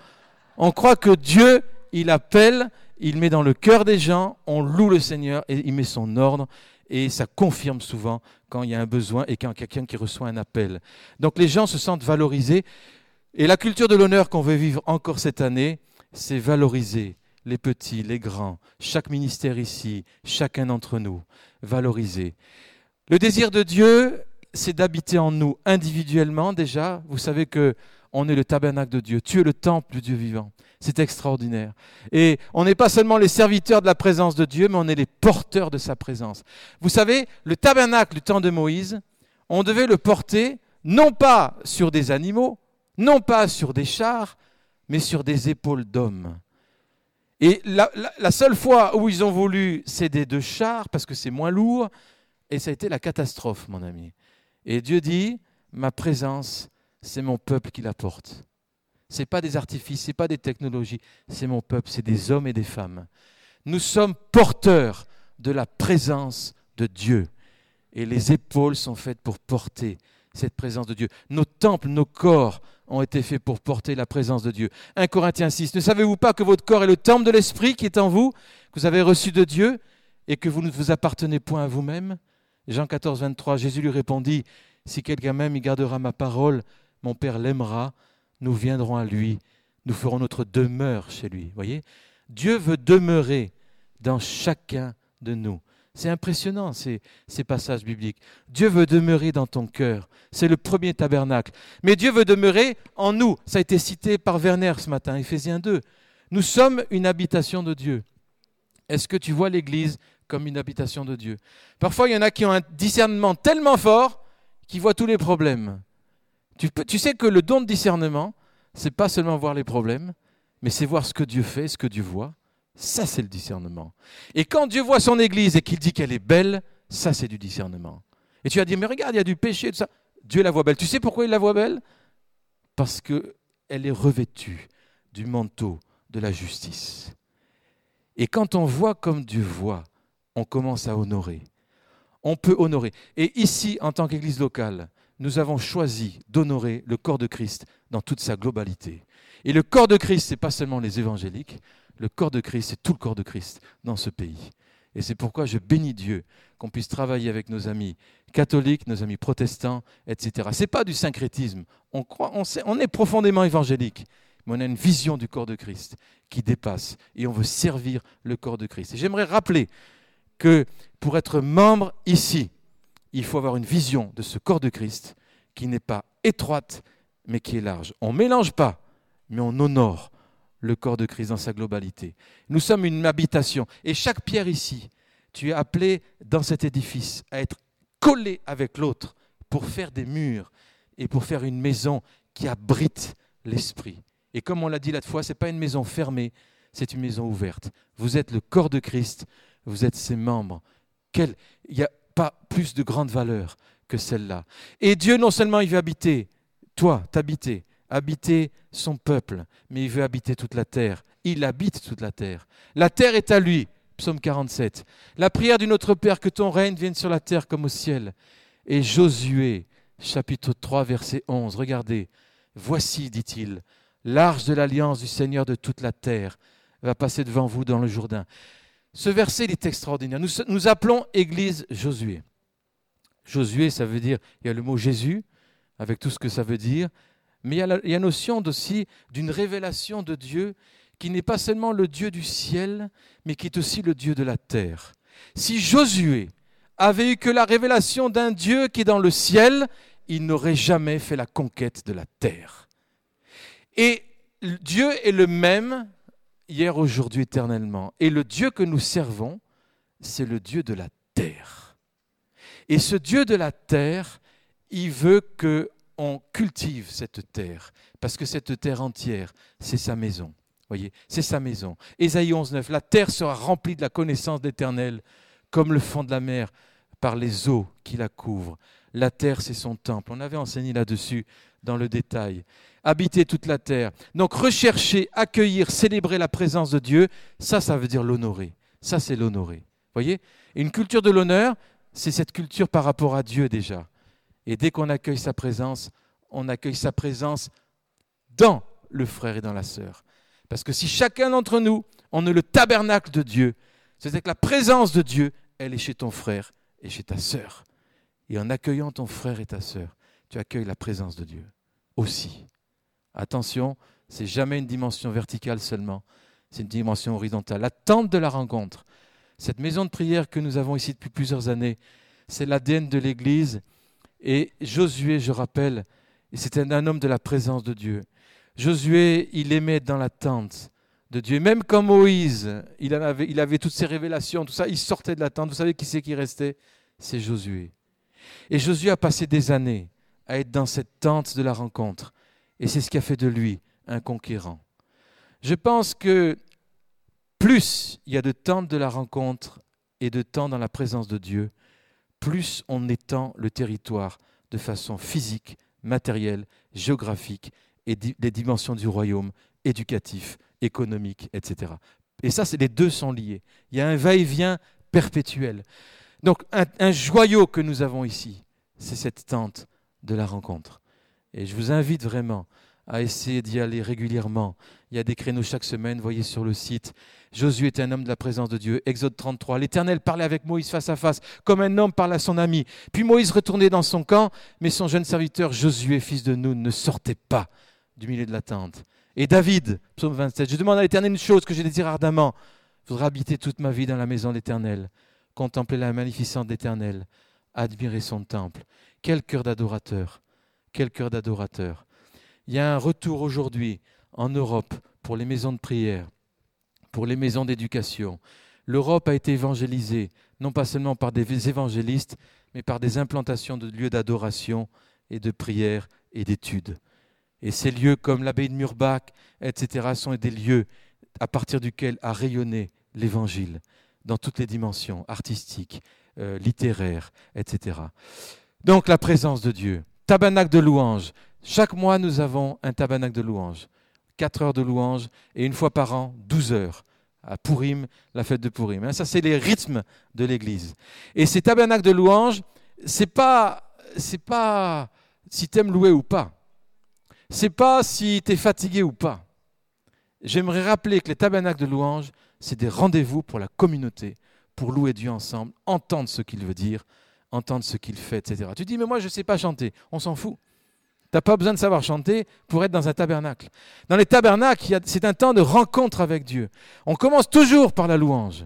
Speaker 1: On croit que Dieu, il appelle, il met dans le cœur des gens, on loue le Seigneur et il met son ordre et ça confirme souvent quand il y a un besoin et quand quelqu'un qui reçoit un appel. Donc les gens se sentent valorisés et la culture de l'honneur qu'on veut vivre encore cette année, c'est valoriser les petits, les grands, chaque ministère ici, chacun d'entre nous, valoriser. Le désir de Dieu, c'est d'habiter en nous individuellement déjà. Vous savez que on est le tabernacle de Dieu. Tu es le temple du Dieu vivant. C'est extraordinaire. Et on n'est pas seulement les serviteurs de la présence de Dieu, mais on est les porteurs de sa présence. Vous savez, le tabernacle du temps de Moïse, on devait le porter non pas sur des animaux, non pas sur des chars, mais sur des épaules d'hommes. Et la, seule fois où ils ont voulu céder de chars, parce que c'est moins lourd, et ça a été la catastrophe, mon ami. Et Dieu dit, ma présence, c'est mon peuple qui la porte. Ce n'est pas des artifices, ce n'est pas des technologies, c'est mon peuple, c'est des hommes et des femmes. Nous sommes porteurs de la présence de Dieu. Et les épaules sont faites pour porter cette présence de Dieu. Nos temples, nos corps ont été faits pour porter la présence de Dieu. 1 Corinthiens 6. Ne savez-vous pas que votre corps est le temple de l'Esprit qui est en vous, que vous avez reçu de Dieu et que vous ne vous appartenez point à vous-même? Jean 14, 23. Jésus lui répondit Si quelqu'un m'aime, il gardera ma parole, mon Père l'aimera, nous viendrons à lui, nous ferons notre demeure chez lui. Voyez Dieu veut demeurer dans chacun de nous. C'est impressionnant ces, passages bibliques. Dieu veut demeurer dans ton cœur. C'est le premier tabernacle. Mais Dieu veut demeurer en nous. Ça a été cité par Werner ce matin, Éphésiens 2. Nous sommes une habitation de Dieu. Est-ce que tu vois l'Église comme une habitation de Dieu? Parfois, il y en a qui ont un discernement tellement fort qu'ils voient tous les problèmes. Tu, sais que le don de discernement, c'est pas seulement voir les problèmes, mais c'est voir ce que Dieu fait, ce que Dieu voit. Ça, c'est le discernement. Et quand Dieu voit son Église et qu'il dit qu'elle est belle, ça, c'est du discernement. Et tu vas dire, mais regarde, il y a du péché, tout ça. Dieu la voit belle. Tu sais pourquoi il la voit belle? Parce qu'elle est revêtue du manteau de la justice. Et quand on voit comme Dieu voit, on commence à honorer. On peut honorer. Et ici, en tant qu'Église locale, nous avons choisi d'honorer le corps de Christ dans toute sa globalité. Et le corps de Christ, ce n'est pas seulement les évangéliques, le corps de Christ, c'est tout le corps de Christ dans ce pays. Et c'est pourquoi je bénis Dieu qu'on puisse travailler avec nos amis catholiques, nos amis protestants, etc. Ce n'est pas du syncrétisme. On, croit, on, on est profondément évangélique, mais on a une vision du corps de Christ qui dépasse et on veut servir le corps de Christ. Et j'aimerais rappeler que pour être membre ici, il faut avoir une vision de ce corps de Christ qui n'est pas étroite, mais qui est large. On ne mélange pas, mais on honore le corps de Christ dans sa globalité. Nous sommes une habitation. Et chaque pierre ici, tu es appelé dans cet édifice à être collé avec l'autre pour faire des murs et pour faire une maison qui abrite l'esprit. Et comme on l'a dit la fois, ce n'est pas une maison fermée, c'est une maison ouverte. Vous êtes le corps de Christ, vous êtes ses membres. Y a pas plus de grande valeur que celle-là. Et Dieu, non seulement il veut habiter, toi, t'habiter, habiter son peuple, mais il veut habiter toute la terre. Il habite toute la terre. La terre est à lui. Psaume 47. La prière du Notre Père, que ton règne vienne sur la terre comme au ciel. Et Josué, chapitre 3, verset 11. Regardez. Voici, dit-il, l'arche de l'alliance du Seigneur de toute la terre va passer devant vous dans le Jourdain. Ce verset est extraordinaire. Nous, appelons Église Josué. Josué, ça veut dire, il y a le mot Jésus, avec tout ce que ça veut dire, mais il y a la, notion aussi d'une révélation de Dieu qui n'est pas seulement le Dieu du ciel, mais qui est aussi le Dieu de la terre. Si Josué avait eu que la révélation d'un Dieu qui est dans le ciel, il n'aurait jamais fait la conquête de la terre. Et Dieu est le même hier, aujourd'hui, éternellement. Et le Dieu que nous servons, c'est le Dieu de la terre. Et ce Dieu de la terre, il veut que on cultive cette terre, parce que cette terre entière, c'est sa maison. Voyez, c'est sa maison. Ésaïe 11.9, la terre sera remplie de la connaissance d'Éternel, comme le fond de la mer par les eaux qui la couvrent. La terre, c'est son temple. On avait enseigné là-dessus dans le détail. Habiter toute la terre. Donc rechercher, accueillir, célébrer la présence de Dieu, ça, ça veut dire l'honorer. Ça, c'est l'honorer. Voyez? Une culture de l'honneur, c'est cette culture par rapport à Dieu déjà. Et dès qu'on accueille sa présence, on accueille sa présence dans le frère et dans la sœur. Parce que si chacun d'entre nous, on est le tabernacle de Dieu, c'est-à-dire que la présence de Dieu, elle est chez ton frère et chez ta sœur. Et en accueillant ton frère et ta sœur, tu accueilles la présence de Dieu aussi. Attention, c'est jamais une dimension verticale seulement, c'est une dimension horizontale. La tente de la rencontre, cette maison de prière que nous avons ici depuis plusieurs années, c'est l'ADN de l'Église. Et Josué, je rappelle, c'était un homme de la présence de Dieu. Josué, il aimait être dans la tente de Dieu. Même comme Moïse, il avait, il avait toutes ses révélations, tout ça, il sortait de la tente. Vous savez qui c'est qui restait? C'est Josué. Et Josué a passé des années à être dans cette tente de la rencontre. Et c'est ce qui a fait de lui un conquérant. Je pense que plus il y a de temps de la rencontre et de temps dans la présence de Dieu, plus on étend le territoire de façon physique, matérielle, géographique et les dimensions du royaume, éducatif, économique, etc. Et ça, les deux sont liés. Il y a un va-et-vient perpétuel. Donc un joyau que nous avons ici, c'est cette tente de la rencontre. Et je vous invite vraiment à essayer d'y aller régulièrement. Il y a des créneaux chaque semaine, voyez sur le site. Josué était un homme de la présence de Dieu. Exode 33. L'Éternel parlait avec Moïse face à face, comme un homme parle à son ami. Puis Moïse retournait dans son camp, mais son jeune serviteur Josué, fils de Nun, ne sortait pas du milieu de la tente. Et David, psaume 27, je demande à l'Éternel une chose que j'ai désiré ardemment. Je voudrais habiter toute ma vie dans la maison de l'Éternel, contempler la magnificence de l'Éternel, admirer son temple. Quel cœur d'adorateur, quel cœur d'adorateur. Il y a un retour aujourd'hui en Europe pour les maisons de prière, pour les maisons d'éducation. L'Europe a été évangélisée, non pas seulement par des évangélistes, mais par des implantations de lieux d'adoration et de prière et d'études. Et ces lieux comme l'abbaye de Murbach, etc., sont des lieux à partir duquel a rayonné l'Évangile dans toutes les dimensions artistiques, euh, littéraires, etc. Donc la présence de Dieu. Tabernacle de louange. Chaque mois, nous avons un tabernacle de louange. Quatre heures de louange et une fois par an, douze heures. À Pourim, la fête de Pourim. Hein, ça, c'est les rythmes de l'Église. Et ces tabernacles de louange, c'est pas, c'est pas si tu aimes louer ou pas. C'est pas si tu es fatigué ou pas. J'aimerais rappeler que les tabernacles de louange, c'est des rendez-vous pour la communauté, pour louer Dieu ensemble, entendre ce qu'il veut dire, entendre ce qu'il fait, etc. Tu dis, mais moi, je ne sais pas chanter. On s'en fout. Tu n'as pas besoin de savoir chanter pour être dans un tabernacle. Dans les tabernacles, c'est un temps de rencontre avec Dieu. On commence toujours par la louange.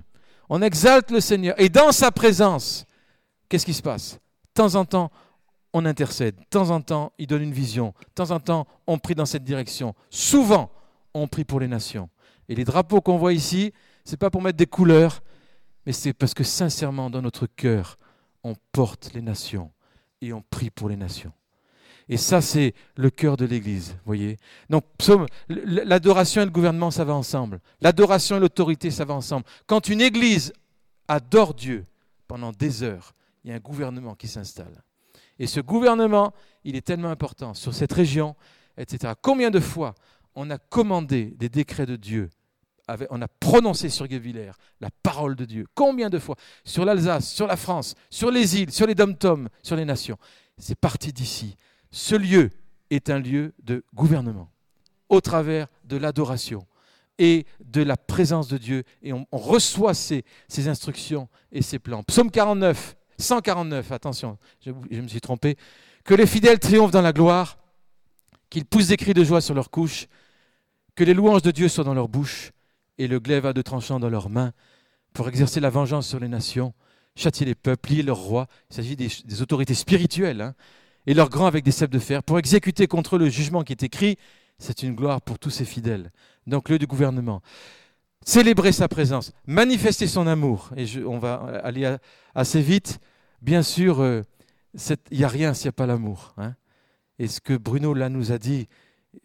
Speaker 1: On exalte le Seigneur. Et dans sa présence, qu'est-ce qui se passe? De temps en temps, on intercède. De temps en temps, il donne une vision. De temps en temps, on prie dans cette direction. Souvent, on prie pour les nations. Et les drapeaux qu'on voit ici, ce n'est pas pour mettre des couleurs, mais c'est parce que sincèrement, dans notre cœur, on porte les nations et on prie pour les nations. Et ça, c'est le cœur de l'Église, voyez. Donc, l'adoration et le gouvernement, ça va ensemble. L'adoration et l'autorité, ça va ensemble. Quand une Église adore Dieu pendant des heures, il y a un gouvernement qui s'installe. Et ce gouvernement, il est tellement important sur cette région, etc. Combien de fois on a commandé des décrets de Dieu on a prononcé sur Guévillers la parole de Dieu. Combien de fois Sur l'Alsace, sur la France, sur les îles, sur les dom-toms, sur les nations. C'est parti d'ici. Ce lieu est un lieu de gouvernement, au travers de l'adoration et de la présence de Dieu. Et on, reçoit ces, instructions et ces plans. Psaume 49, 149, attention, je, je me suis trompé. Que les fidèles triomphent dans la gloire, qu'ils poussent des cris de joie sur leurs couches, que les louanges de Dieu soient dans leur bouche et le glaive à deux tranchants dans leurs mains pour exercer la vengeance sur les nations, châtier les peuples, lier leurs rois. Il s'agit des, autorités spirituelles, hein, et leurs grands avec des cèpes de fer, pour exécuter contre eux le jugement qui est écrit. C'est une gloire pour tous ses fidèles. Donc, lieu du gouvernement. Célébrer sa présence, manifester son amour. Et on va aller assez vite. Bien sûr, euh, il n'y a rien s'il n'y a pas l'amour. Hein. Et ce que Bruno là nous a dit,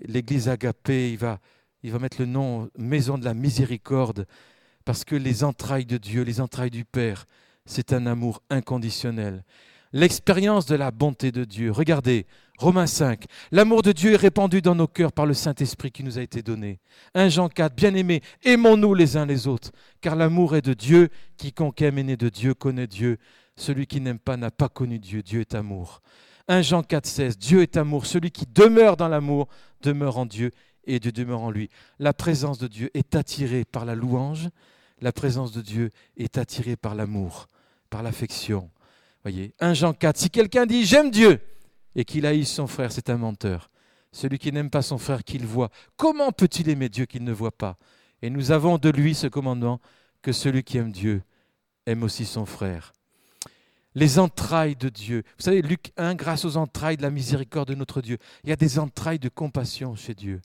Speaker 1: l'Église agapée, il va il va mettre le nom Maison de la Miséricorde, parce que les entrailles de Dieu, les entrailles du Père, c'est un amour inconditionnel. L'expérience de la bonté de Dieu. Regardez, Romains 5. L'amour de Dieu est répandu dans nos cœurs par le Saint-Esprit qui nous a été donné. 1 Jean 4. Bien-aimés, aimons-nous les uns les autres, car l'amour est de Dieu. Quiconque aime est né de Dieu connaît Dieu. Celui qui n'aime pas n'a pas connu Dieu. Dieu est amour. 1 Jean 4, 16. Dieu est amour. Celui qui demeure dans l'amour demeure en Dieu et Dieu demeure en lui. La présence de Dieu est attirée par la louange. La présence de Dieu est attirée par l'amour, par l'affection. Voyez, 1 Jean 4. Si quelqu'un dit j'aime Dieu et qu'il haïsse son frère, c'est un menteur. Celui qui n'aime pas son frère qu'il voit, comment peut-il aimer Dieu qu'il ne voit pas? Et nous avons de lui ce commandement que celui qui aime Dieu aime aussi son frère les entrailles de Dieu. Vous savez, Luc 1, grâce aux entrailles de la miséricorde de notre Dieu, il y a des entrailles de compassion chez Dieu.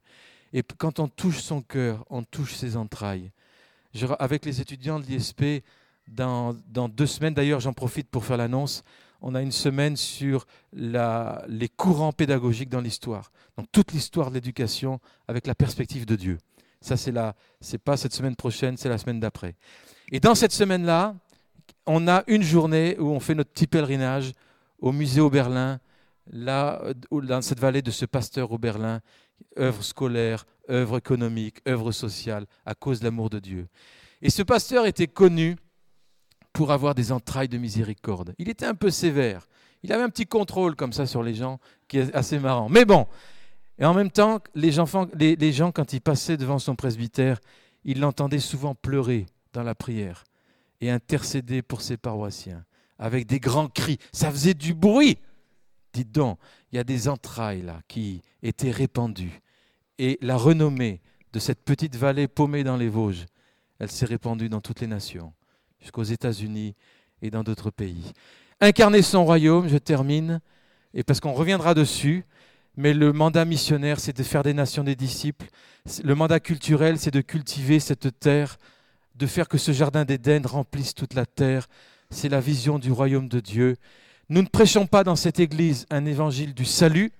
Speaker 1: Et quand on touche son cœur, on touche ses entrailles. avec les étudiants de l'ISP, dans, deux semaines, d'ailleurs j'en profite pour faire l'annonce, on a une semaine sur les courants pédagogiques dans l'histoire. Donc toute l'histoire de l'éducation avec la perspective de Dieu. Ça, c'est là, c'est pas cette semaine prochaine, c'est la semaine d'après. Et dans cette semaine-là, on a une journée où on fait notre petit pèlerinage au musée au Berlin, là, dans cette vallée de ce pasteur au Berlin, œuvre scolaire, œuvre économique, œuvre sociale, à cause de l'amour de Dieu. Et ce pasteur était connu pour avoir des entrailles de miséricorde. Il était un peu sévère. Il avait un petit contrôle comme ça sur les gens qui est assez marrant. Mais bon, et en même temps, les, enfants, les gens, quand ils passaient devant son presbytère, ils l'entendaient souvent pleurer dans la prière et intercéder pour ses paroissiens avec des grands cris. Ça faisait du bruit. Dites donc, il y a des entrailles là qui étaient répandues. Et la renommée de cette petite vallée paumée dans les Vosges, elle s'est répandue dans toutes les nations, jusqu'aux États-Unis et dans d'autres pays. Incarner son royaume, je termine, et parce qu'on reviendra dessus, mais le mandat missionnaire, c'est de faire des nations des disciples. Le mandat culturel, c'est de cultiver cette terre de faire que ce jardin d'Éden remplisse toute la terre. C'est la vision du royaume de Dieu. Nous ne prêchons pas dans cette Église un évangile du salut,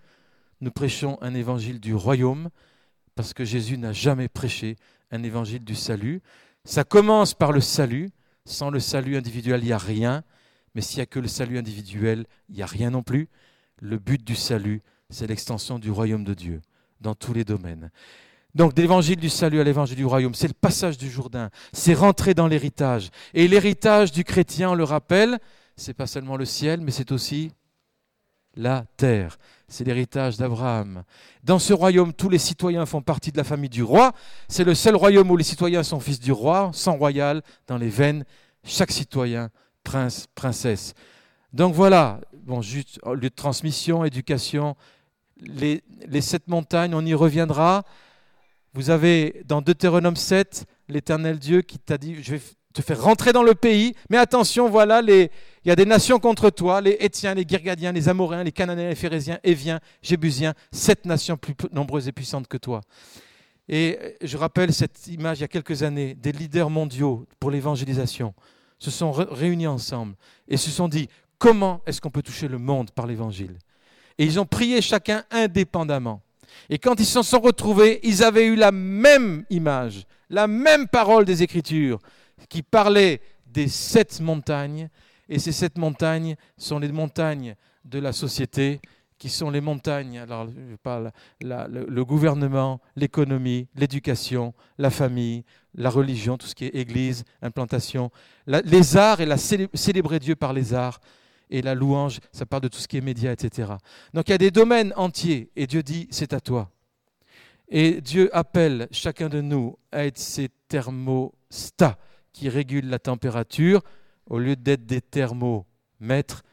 Speaker 1: nous prêchons un évangile du royaume, parce que Jésus n'a jamais prêché un évangile du salut. Ça commence par le salut. Sans le salut individuel, il n'y a rien. Mais s'il n'y a que le salut individuel, il n'y a rien non plus. Le but du salut, c'est l'extension du royaume de Dieu dans tous les domaines. Donc d'évangile du salut à l'évangile du royaume, c'est le passage du Jourdain, c'est rentrer dans l'héritage. Et l'héritage du chrétien, on le rappelle, c'est pas seulement le ciel, mais c'est aussi la terre. C'est l'héritage d'Abraham. Dans ce royaume, tous les citoyens font partie de la famille du roi. C'est le seul royaume où les citoyens sont fils du roi, sang royal dans les veines, chaque citoyen prince, princesse. Donc voilà, bon, juste lieu de transmission, éducation, les sept montagnes, on y reviendra. Vous avez dans Deutéronome 7 l'Éternel Dieu qui t'a dit, je vais te faire rentrer dans le pays, mais attention, voilà, il y a des nations contre toi, les Étiens, les Girgadiens, les Amoréens, les Cananéens, les Phérésiens, Éviens, Jébusiens, sept nations plus nombreuses et puissantes que toi. Et je rappelle cette image il y a quelques années des leaders mondiaux pour l'évangélisation se sont réunis ensemble et se sont dit comment est-ce qu'on peut toucher le monde par l'évangile? Et ils ont prié chacun indépendamment. Et quand ils s'en sont retrouvés, ils avaient eu la même image, la même parole des Écritures, qui parlait des sept montagnes. Et ces sept montagnes sont les montagnes de la société, qui sont les montagnes, alors je parle, le, gouvernement, l'économie, l'éducation, la famille, la religion, tout ce qui est église, implantation, les arts et la célébrer Dieu par les arts, et la louange, ça parle de tout ce qui est média, etc. Donc il y a des domaines entiers et Dieu dit, c'est à toi. Et Dieu appelle chacun de nous à être ces thermostats qui régulent la température au lieu d'être des thermomètres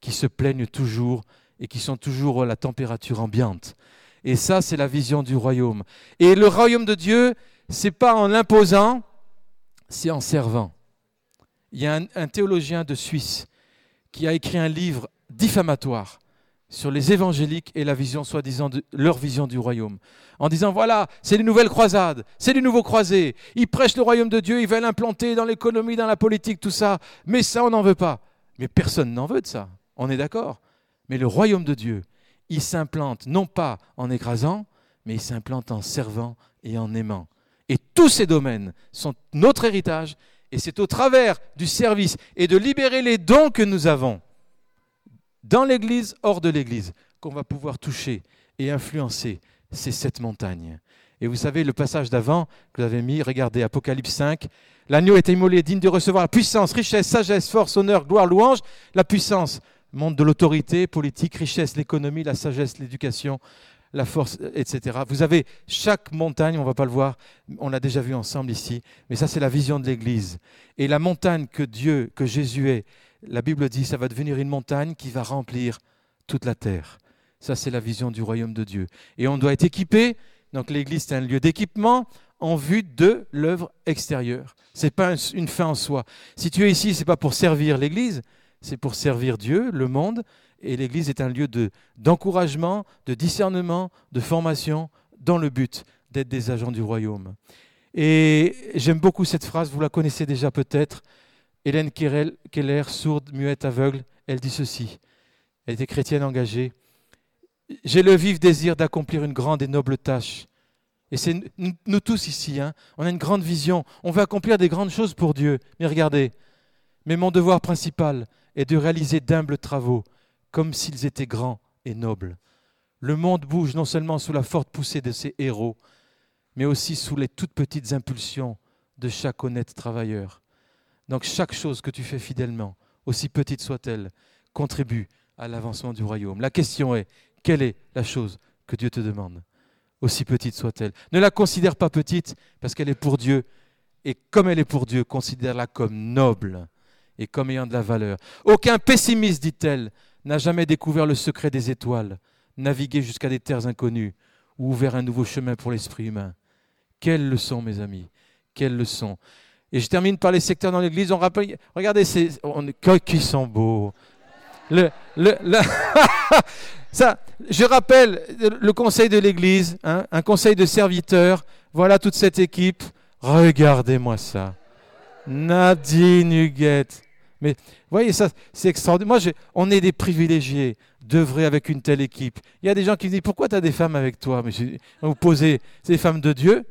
Speaker 1: qui se plaignent toujours et qui sont toujours à la température ambiante. Et ça, c'est la vision du royaume. Et le royaume de Dieu, c'est pas en l'imposant, c'est en servant. Il y a un, un théologien de Suisse qui a écrit un livre diffamatoire sur les évangéliques et la vision, soi-disant, leur vision du royaume. En disant, voilà, c'est les nouvelles croisades, c'est les nouveaux croisés. Ils prêchent le royaume de Dieu, ils veulent l'implanter dans l'économie, dans la politique, tout ça. Mais ça, on n'en veut pas. Mais personne n'en veut de ça. On est d'accord. Mais le royaume de Dieu, il s'implante non pas en écrasant, mais il s'implante en servant et en aimant. Et tous ces domaines sont notre héritage Et c'est au travers du service et de libérer les dons que nous avons dans l'Église, hors de l'Église, qu'on va pouvoir toucher et influencer ces sept montagnes. Et vous savez, le passage d'avant que vous avez mis, regardez, Apocalypse 5, l'agneau est immolé, digne de recevoir la puissance, richesse, sagesse, force, honneur, gloire, louange. La puissance, monde de l'autorité politique, richesse, l'économie, la sagesse, l'éducation, la force, etc. Vous avez chaque montagne, on ne va pas le voir, on l'a déjà vu ensemble ici, mais ça c'est la vision de l'Église. Et la montagne que Dieu, que Jésus est, la Bible dit, ça va devenir une montagne qui va remplir toute la terre. Ça c'est la vision du royaume de Dieu. Et on doit être équipé, donc l'Église c'est un lieu d'équipement en vue de l'œuvre extérieure. Ce n'est pas une fin en soi. Si tu es ici, ce n'est pas pour servir l'Église, c'est pour servir Dieu, le monde, et l'Église est un lieu d'encouragement, de, discernement, de formation, dans le but d'être des agents du royaume. Et j'aime beaucoup cette phrase, vous la connaissez déjà peut-être. Hélène Keller, sourde, muette, aveugle, elle dit ceci. Elle était chrétienne engagée. J'ai le vif désir d'accomplir une grande et noble tâche. Et c'est nous, tous ici, hein, on a une grande vision. On veut accomplir des grandes choses pour Dieu. Mais regardez, mais mon devoir principal est de réaliser d'humbles travaux comme s'ils étaient grands et nobles. Le monde bouge non seulement sous la forte poussée de ses héros, mais aussi sous les toutes petites impulsions de chaque honnête travailleur. Donc chaque chose que tu fais fidèlement, aussi petite soit-elle, contribue à l'avancement du royaume. La question est, quelle est la chose que Dieu te demande Aussi petite soit-elle? Ne la considère pas petite parce qu'elle est pour Dieu. Et comme elle est pour Dieu, considère-la comme noble et comme ayant de la valeur. Aucun pessimiste, dit-elle, n'a jamais découvert le secret des étoiles, navigué jusqu'à des terres inconnues ou ouvert un nouveau chemin pour l'esprit humain. Quelle leçon, mes amis, quelle leçon. Et je termine par les secteurs dans l'Église. On rappelle, regardez, ces, on, qui sont beaux. Le, le, ça, je rappelle le conseil de l'Église, hein, un conseil de serviteurs. Voilà toute cette équipe. Regardez-moi ça. Nadine Huguette, mais vous voyez, ça, c'est extraordinaire. Moi, on est des privilégiés d'œuvrer avec une telle équipe. Il y a des gens qui me disent Pourquoi tu as des femmes avec toi? Mais vous posez, c'est des femmes de Dieu,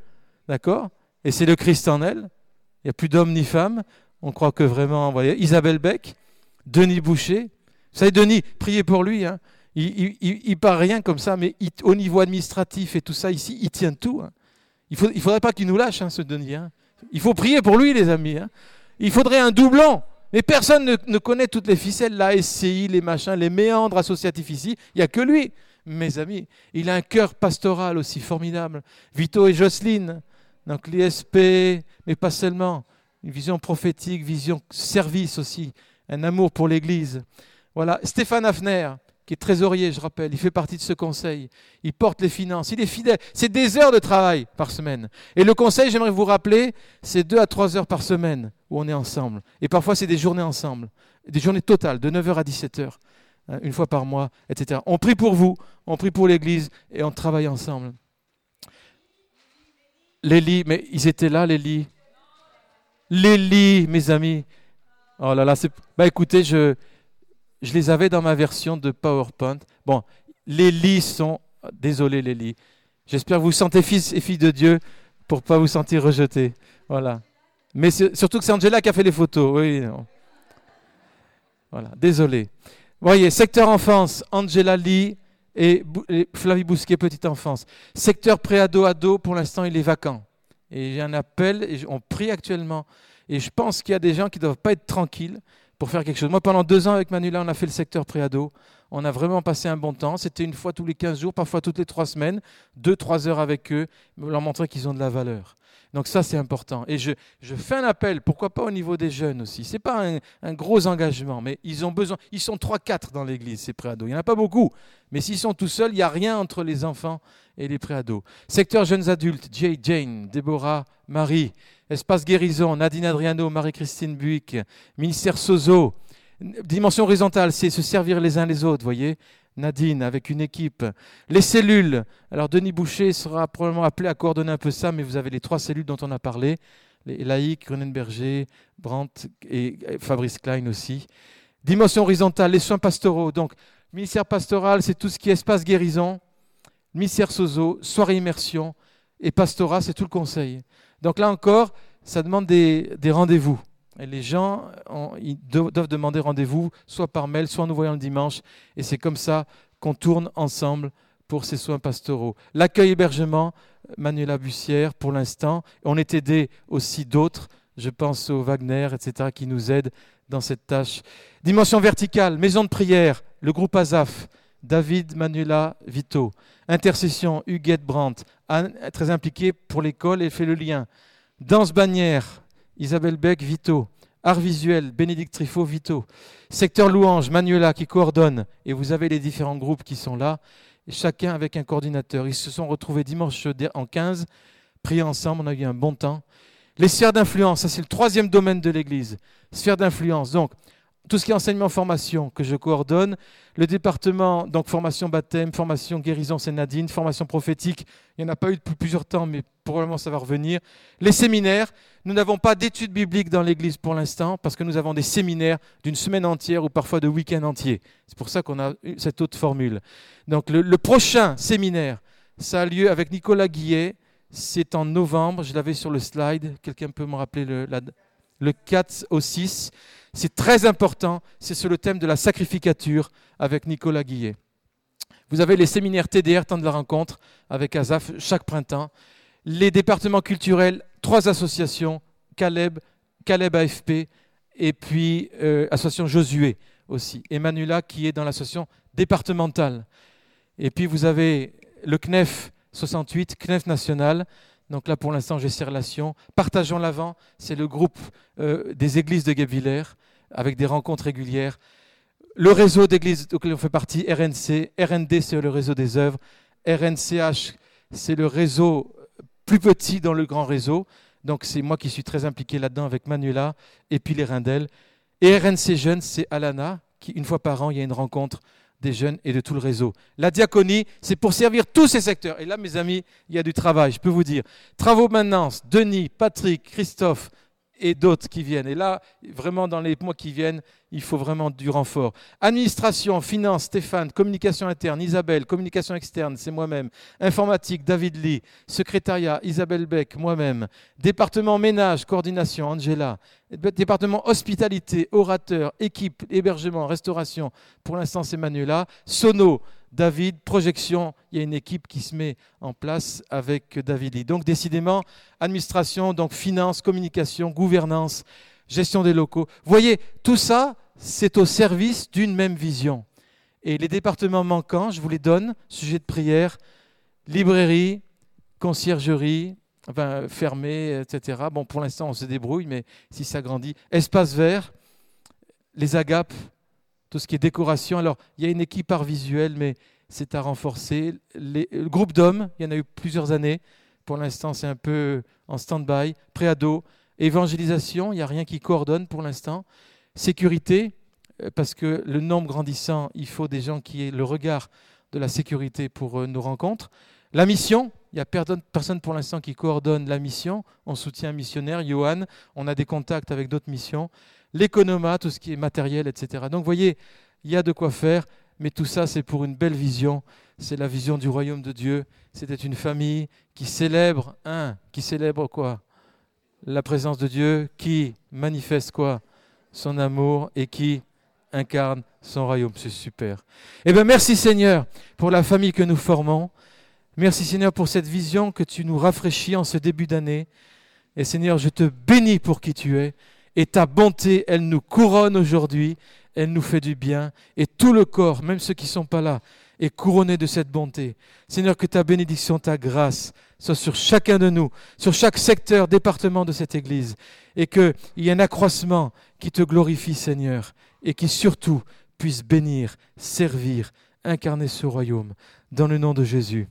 Speaker 1: d'accord? Et c'est le Christ en elles. Il n'y a plus d'hommes ni femmes. On croit que vraiment, voyez, Isabelle Beck, Denis Boucher. Vous savez, Denis, priez pour lui. Hein. Il, il, part rien comme ça, mais au niveau administratif et tout ça, ici, il tient tout. Hein. Il ne faudrait pas qu'il nous lâche, hein, ce Denis. Il faut prier pour lui, les amis. Il faudrait un doublon. Mais personne ne, connaît toutes les ficelles, la SCI, les machins, les méandres associatifs ici. Il n'y a que lui, mes amis. Il a un cœur pastoral aussi formidable. Vito et Jocelyne, donc l'ISP, mais pas seulement. Une vision prophétique, vision service aussi, un amour pour l'Église. Voilà, Stéphane Hafner, qui est trésorier, je rappelle, il fait partie de ce conseil. Il porte les finances, il est fidèle. C'est des heures de travail par semaine. Et le conseil, j'aimerais vous rappeler, c'est deux à trois heures par semaine où on est ensemble. Et parfois, c'est des journées ensemble, des journées totales, de 9h à 17h, hein, une fois par mois, etc. On prie pour vous, on prie pour l'Église et on travaille ensemble. Les mais ils étaient là, les lits. Mes amis. Oh là là, c'est... Bah écoutez, je, je les avais dans ma version de PowerPoint. Bon, les lits sont... Désolé les lits. J'espère que vous vous sentez fils et filles de Dieu pour pas vous sentir rejetés. Voilà. Mais surtout que c'est Angela qui a fait les photos. Oui, Voilà, désolé. Voyez, secteur enfance, Angela Lee et, Flavie Bousquet, petite enfance. Secteur pré-ado-ado, pour l'instant, il est vacant. Et j'ai un appel, et on prie actuellement. Et je pense qu'il y a des gens qui ne doivent pas être tranquilles pour faire quelque chose. Moi, pendant deux ans avec Manula, on a fait le secteur préado. On a vraiment passé un bon temps. C'était une fois tous les 15 jours, parfois toutes les trois semaines, deux, trois heures avec eux, leur montrer qu'ils ont de la valeur. Donc ça, c'est important. Et je, fais un appel, pourquoi pas au niveau des jeunes aussi. Ce n'est pas un, gros engagement, mais ils ont besoin. Ils sont trois, quatre dans l'église, ces préados. Il n'y en a pas beaucoup. Mais s'ils sont tout seuls, il n'y a rien entre les enfants et les préados. Secteur jeunes adultes, Jay, Jane, Déborah, Marie. Espace Guérison, Nadine Adriano, Marie-Christine Buick, Ministère Sozo. Dimension horizontale, c'est se servir les uns les autres, voyez Nadine, avec une équipe. Les cellules. Alors, Denis Boucher sera probablement appelé à coordonner un peu ça, mais vous avez les trois cellules dont on a parlé. Les Laïc, Berger, Brandt et Fabrice Klein aussi. Dimension horizontale, les soins pastoraux. Donc, ministère pastoral, c'est tout ce qui est espace guérison. Ministère Sozo, soirée immersion. Et pastorat, c'est tout le conseil. Donc là encore, ça demande des, rendez-vous. Les gens doivent demander rendez-vous, soit par mail, soit en nous voyant le dimanche. Et c'est comme ça qu'on tourne ensemble pour ces soins pastoraux. L'accueil hébergement, Manuela Bussière pour l'instant. On est aidé aussi d'autres, je pense au Wagner, etc., qui nous aident dans cette tâche. Dimension verticale, maison de prière, le groupe Azaf, David, Manuela, Vito. Intercession, Huguette Brandt, très impliquée pour l'école et fait le lien. Danse bannière, Isabelle Beck, Vito. Art visuel, Bénédicte Trifot, Vito. Secteur louange, Manuela qui coordonne. Et vous avez les différents groupes qui sont là chacun avec un coordinateur. Ils se sont retrouvés dimanche en 15, priés ensemble, on a eu un bon temps. Les sphères d'influence, ça c'est le troisième domaine de l'Église. Sphères d'influence, donc tout ce qui est enseignement formation que je coordonne, le département donc formation baptême, formation guérison c'est formation prophétique, il n'y en a pas eu depuis plusieurs temps mais probablement ça va revenir. Les séminaires, nous n'avons pas d'études bibliques dans l'Église pour l'instant parce que nous avons des séminaires d'une semaine entière ou parfois de week-end entier. C'est pour ça qu'on a cette autre formule. Donc le, prochain séminaire, ça a lieu avec Nicolas Guillet, c'est en novembre, je l'avais sur le slide, quelqu'un peut me rappeler le, le 4 au 6. C'est très important, c'est sur le thème de la sacrificature avec Nicolas Guillet. Vous avez les séminaires TDR, temps de la rencontre, avec Azaf, chaque printemps. Les départements culturels, trois associations, Caleb, Caleb AFP, et puis euh, association Josué aussi. Emmanuela qui est dans l'association départementale. Et puis vous avez le CNEF 68, CNEF national, donc là, pour l'instant, j'ai ces relations. Partageons l'avant, c'est le groupe euh, des églises de Guebwiller, avec des rencontres régulières. Le réseau d'églises auquel on fait partie, RNC. RND, c'est le réseau des œuvres. RNCH, c'est le réseau plus petit dans le grand réseau. Donc c'est moi qui suis très impliqué là-dedans avec Manuela et puis les Rindel. Et RNC Jeunes, c'est Alana, qui une fois par an, il y a une rencontre des jeunes et de tout le réseau. La diaconie, c'est pour servir tous ces secteurs. Et là, mes amis, il y a du travail, je peux vous dire. Travaux maintenance, Denis, Patrick, Christophe, et d'autres qui viennent. Et là, vraiment, dans les mois qui viennent, il faut vraiment du renfort. Administration, finance, Stéphane, communication interne, Isabelle, communication externe, c'est moi-même. Informatique, David Lee, secrétariat, Isabelle Beck, moi-même. Département ménage, coordination, Angela. Département hospitalité, orateur, équipe, hébergement, restauration, pour l'instant c'est Manuela. Sono, David, projection, il y a une équipe qui se met en place avec David Donc décidément, administration, donc finance, communication, gouvernance, gestion des locaux. Voyez, tout ça, c'est au service d'une même vision. Et les départements manquants, je vous les donne, sujet de prière, librairie, conciergerie, enfin fermé, etc. Bon, pour l'instant, on se débrouille, mais si ça grandit, espace vert, les agapes, tout ce qui est décoration. Alors, il y a une équipe art visuel, mais c'est à renforcer. Le groupe d'hommes, il y en a eu plusieurs années. Pour l'instant, c'est un peu en stand-by. Préado, évangélisation, il n'y a rien qui coordonne pour l'instant. Sécurité, euh, parce que le nombre grandissant, il faut des gens qui aient le regard de la sécurité pour euh, nos rencontres. La mission, il n'y a personne pour l'instant qui coordonne la mission. On soutient un missionnaire, Johan. On a des contacts avec d'autres missions l'économat, tout ce qui est matériel, etc. Donc vous voyez, il y a de quoi faire, mais tout ça c'est pour une belle vision. C'est la vision du royaume de Dieu. C'était une famille qui célèbre, un, qui célèbre quoi? La présence de Dieu, qui manifeste quoi? Son amour et qui incarne son royaume. C'est super. Eh bien, merci Seigneur pour la famille que nous formons. Merci Seigneur pour cette vision que tu nous rafraîchis en ce début d'année. Et Seigneur, je te bénis pour qui tu es. Et ta bonté, elle nous couronne aujourd'hui, elle nous fait du bien. Et tout le corps, même ceux qui ne sont pas là, est couronné de cette bonté. Seigneur, que ta bénédiction, ta grâce soit sur chacun de nous, sur chaque secteur, département de cette Église. Et qu'il y ait un accroissement qui te glorifie, Seigneur, et qui surtout puisse bénir, servir, incarner ce royaume. Dans le nom de Jésus.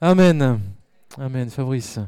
Speaker 1: Amen. Amen. Fabrice.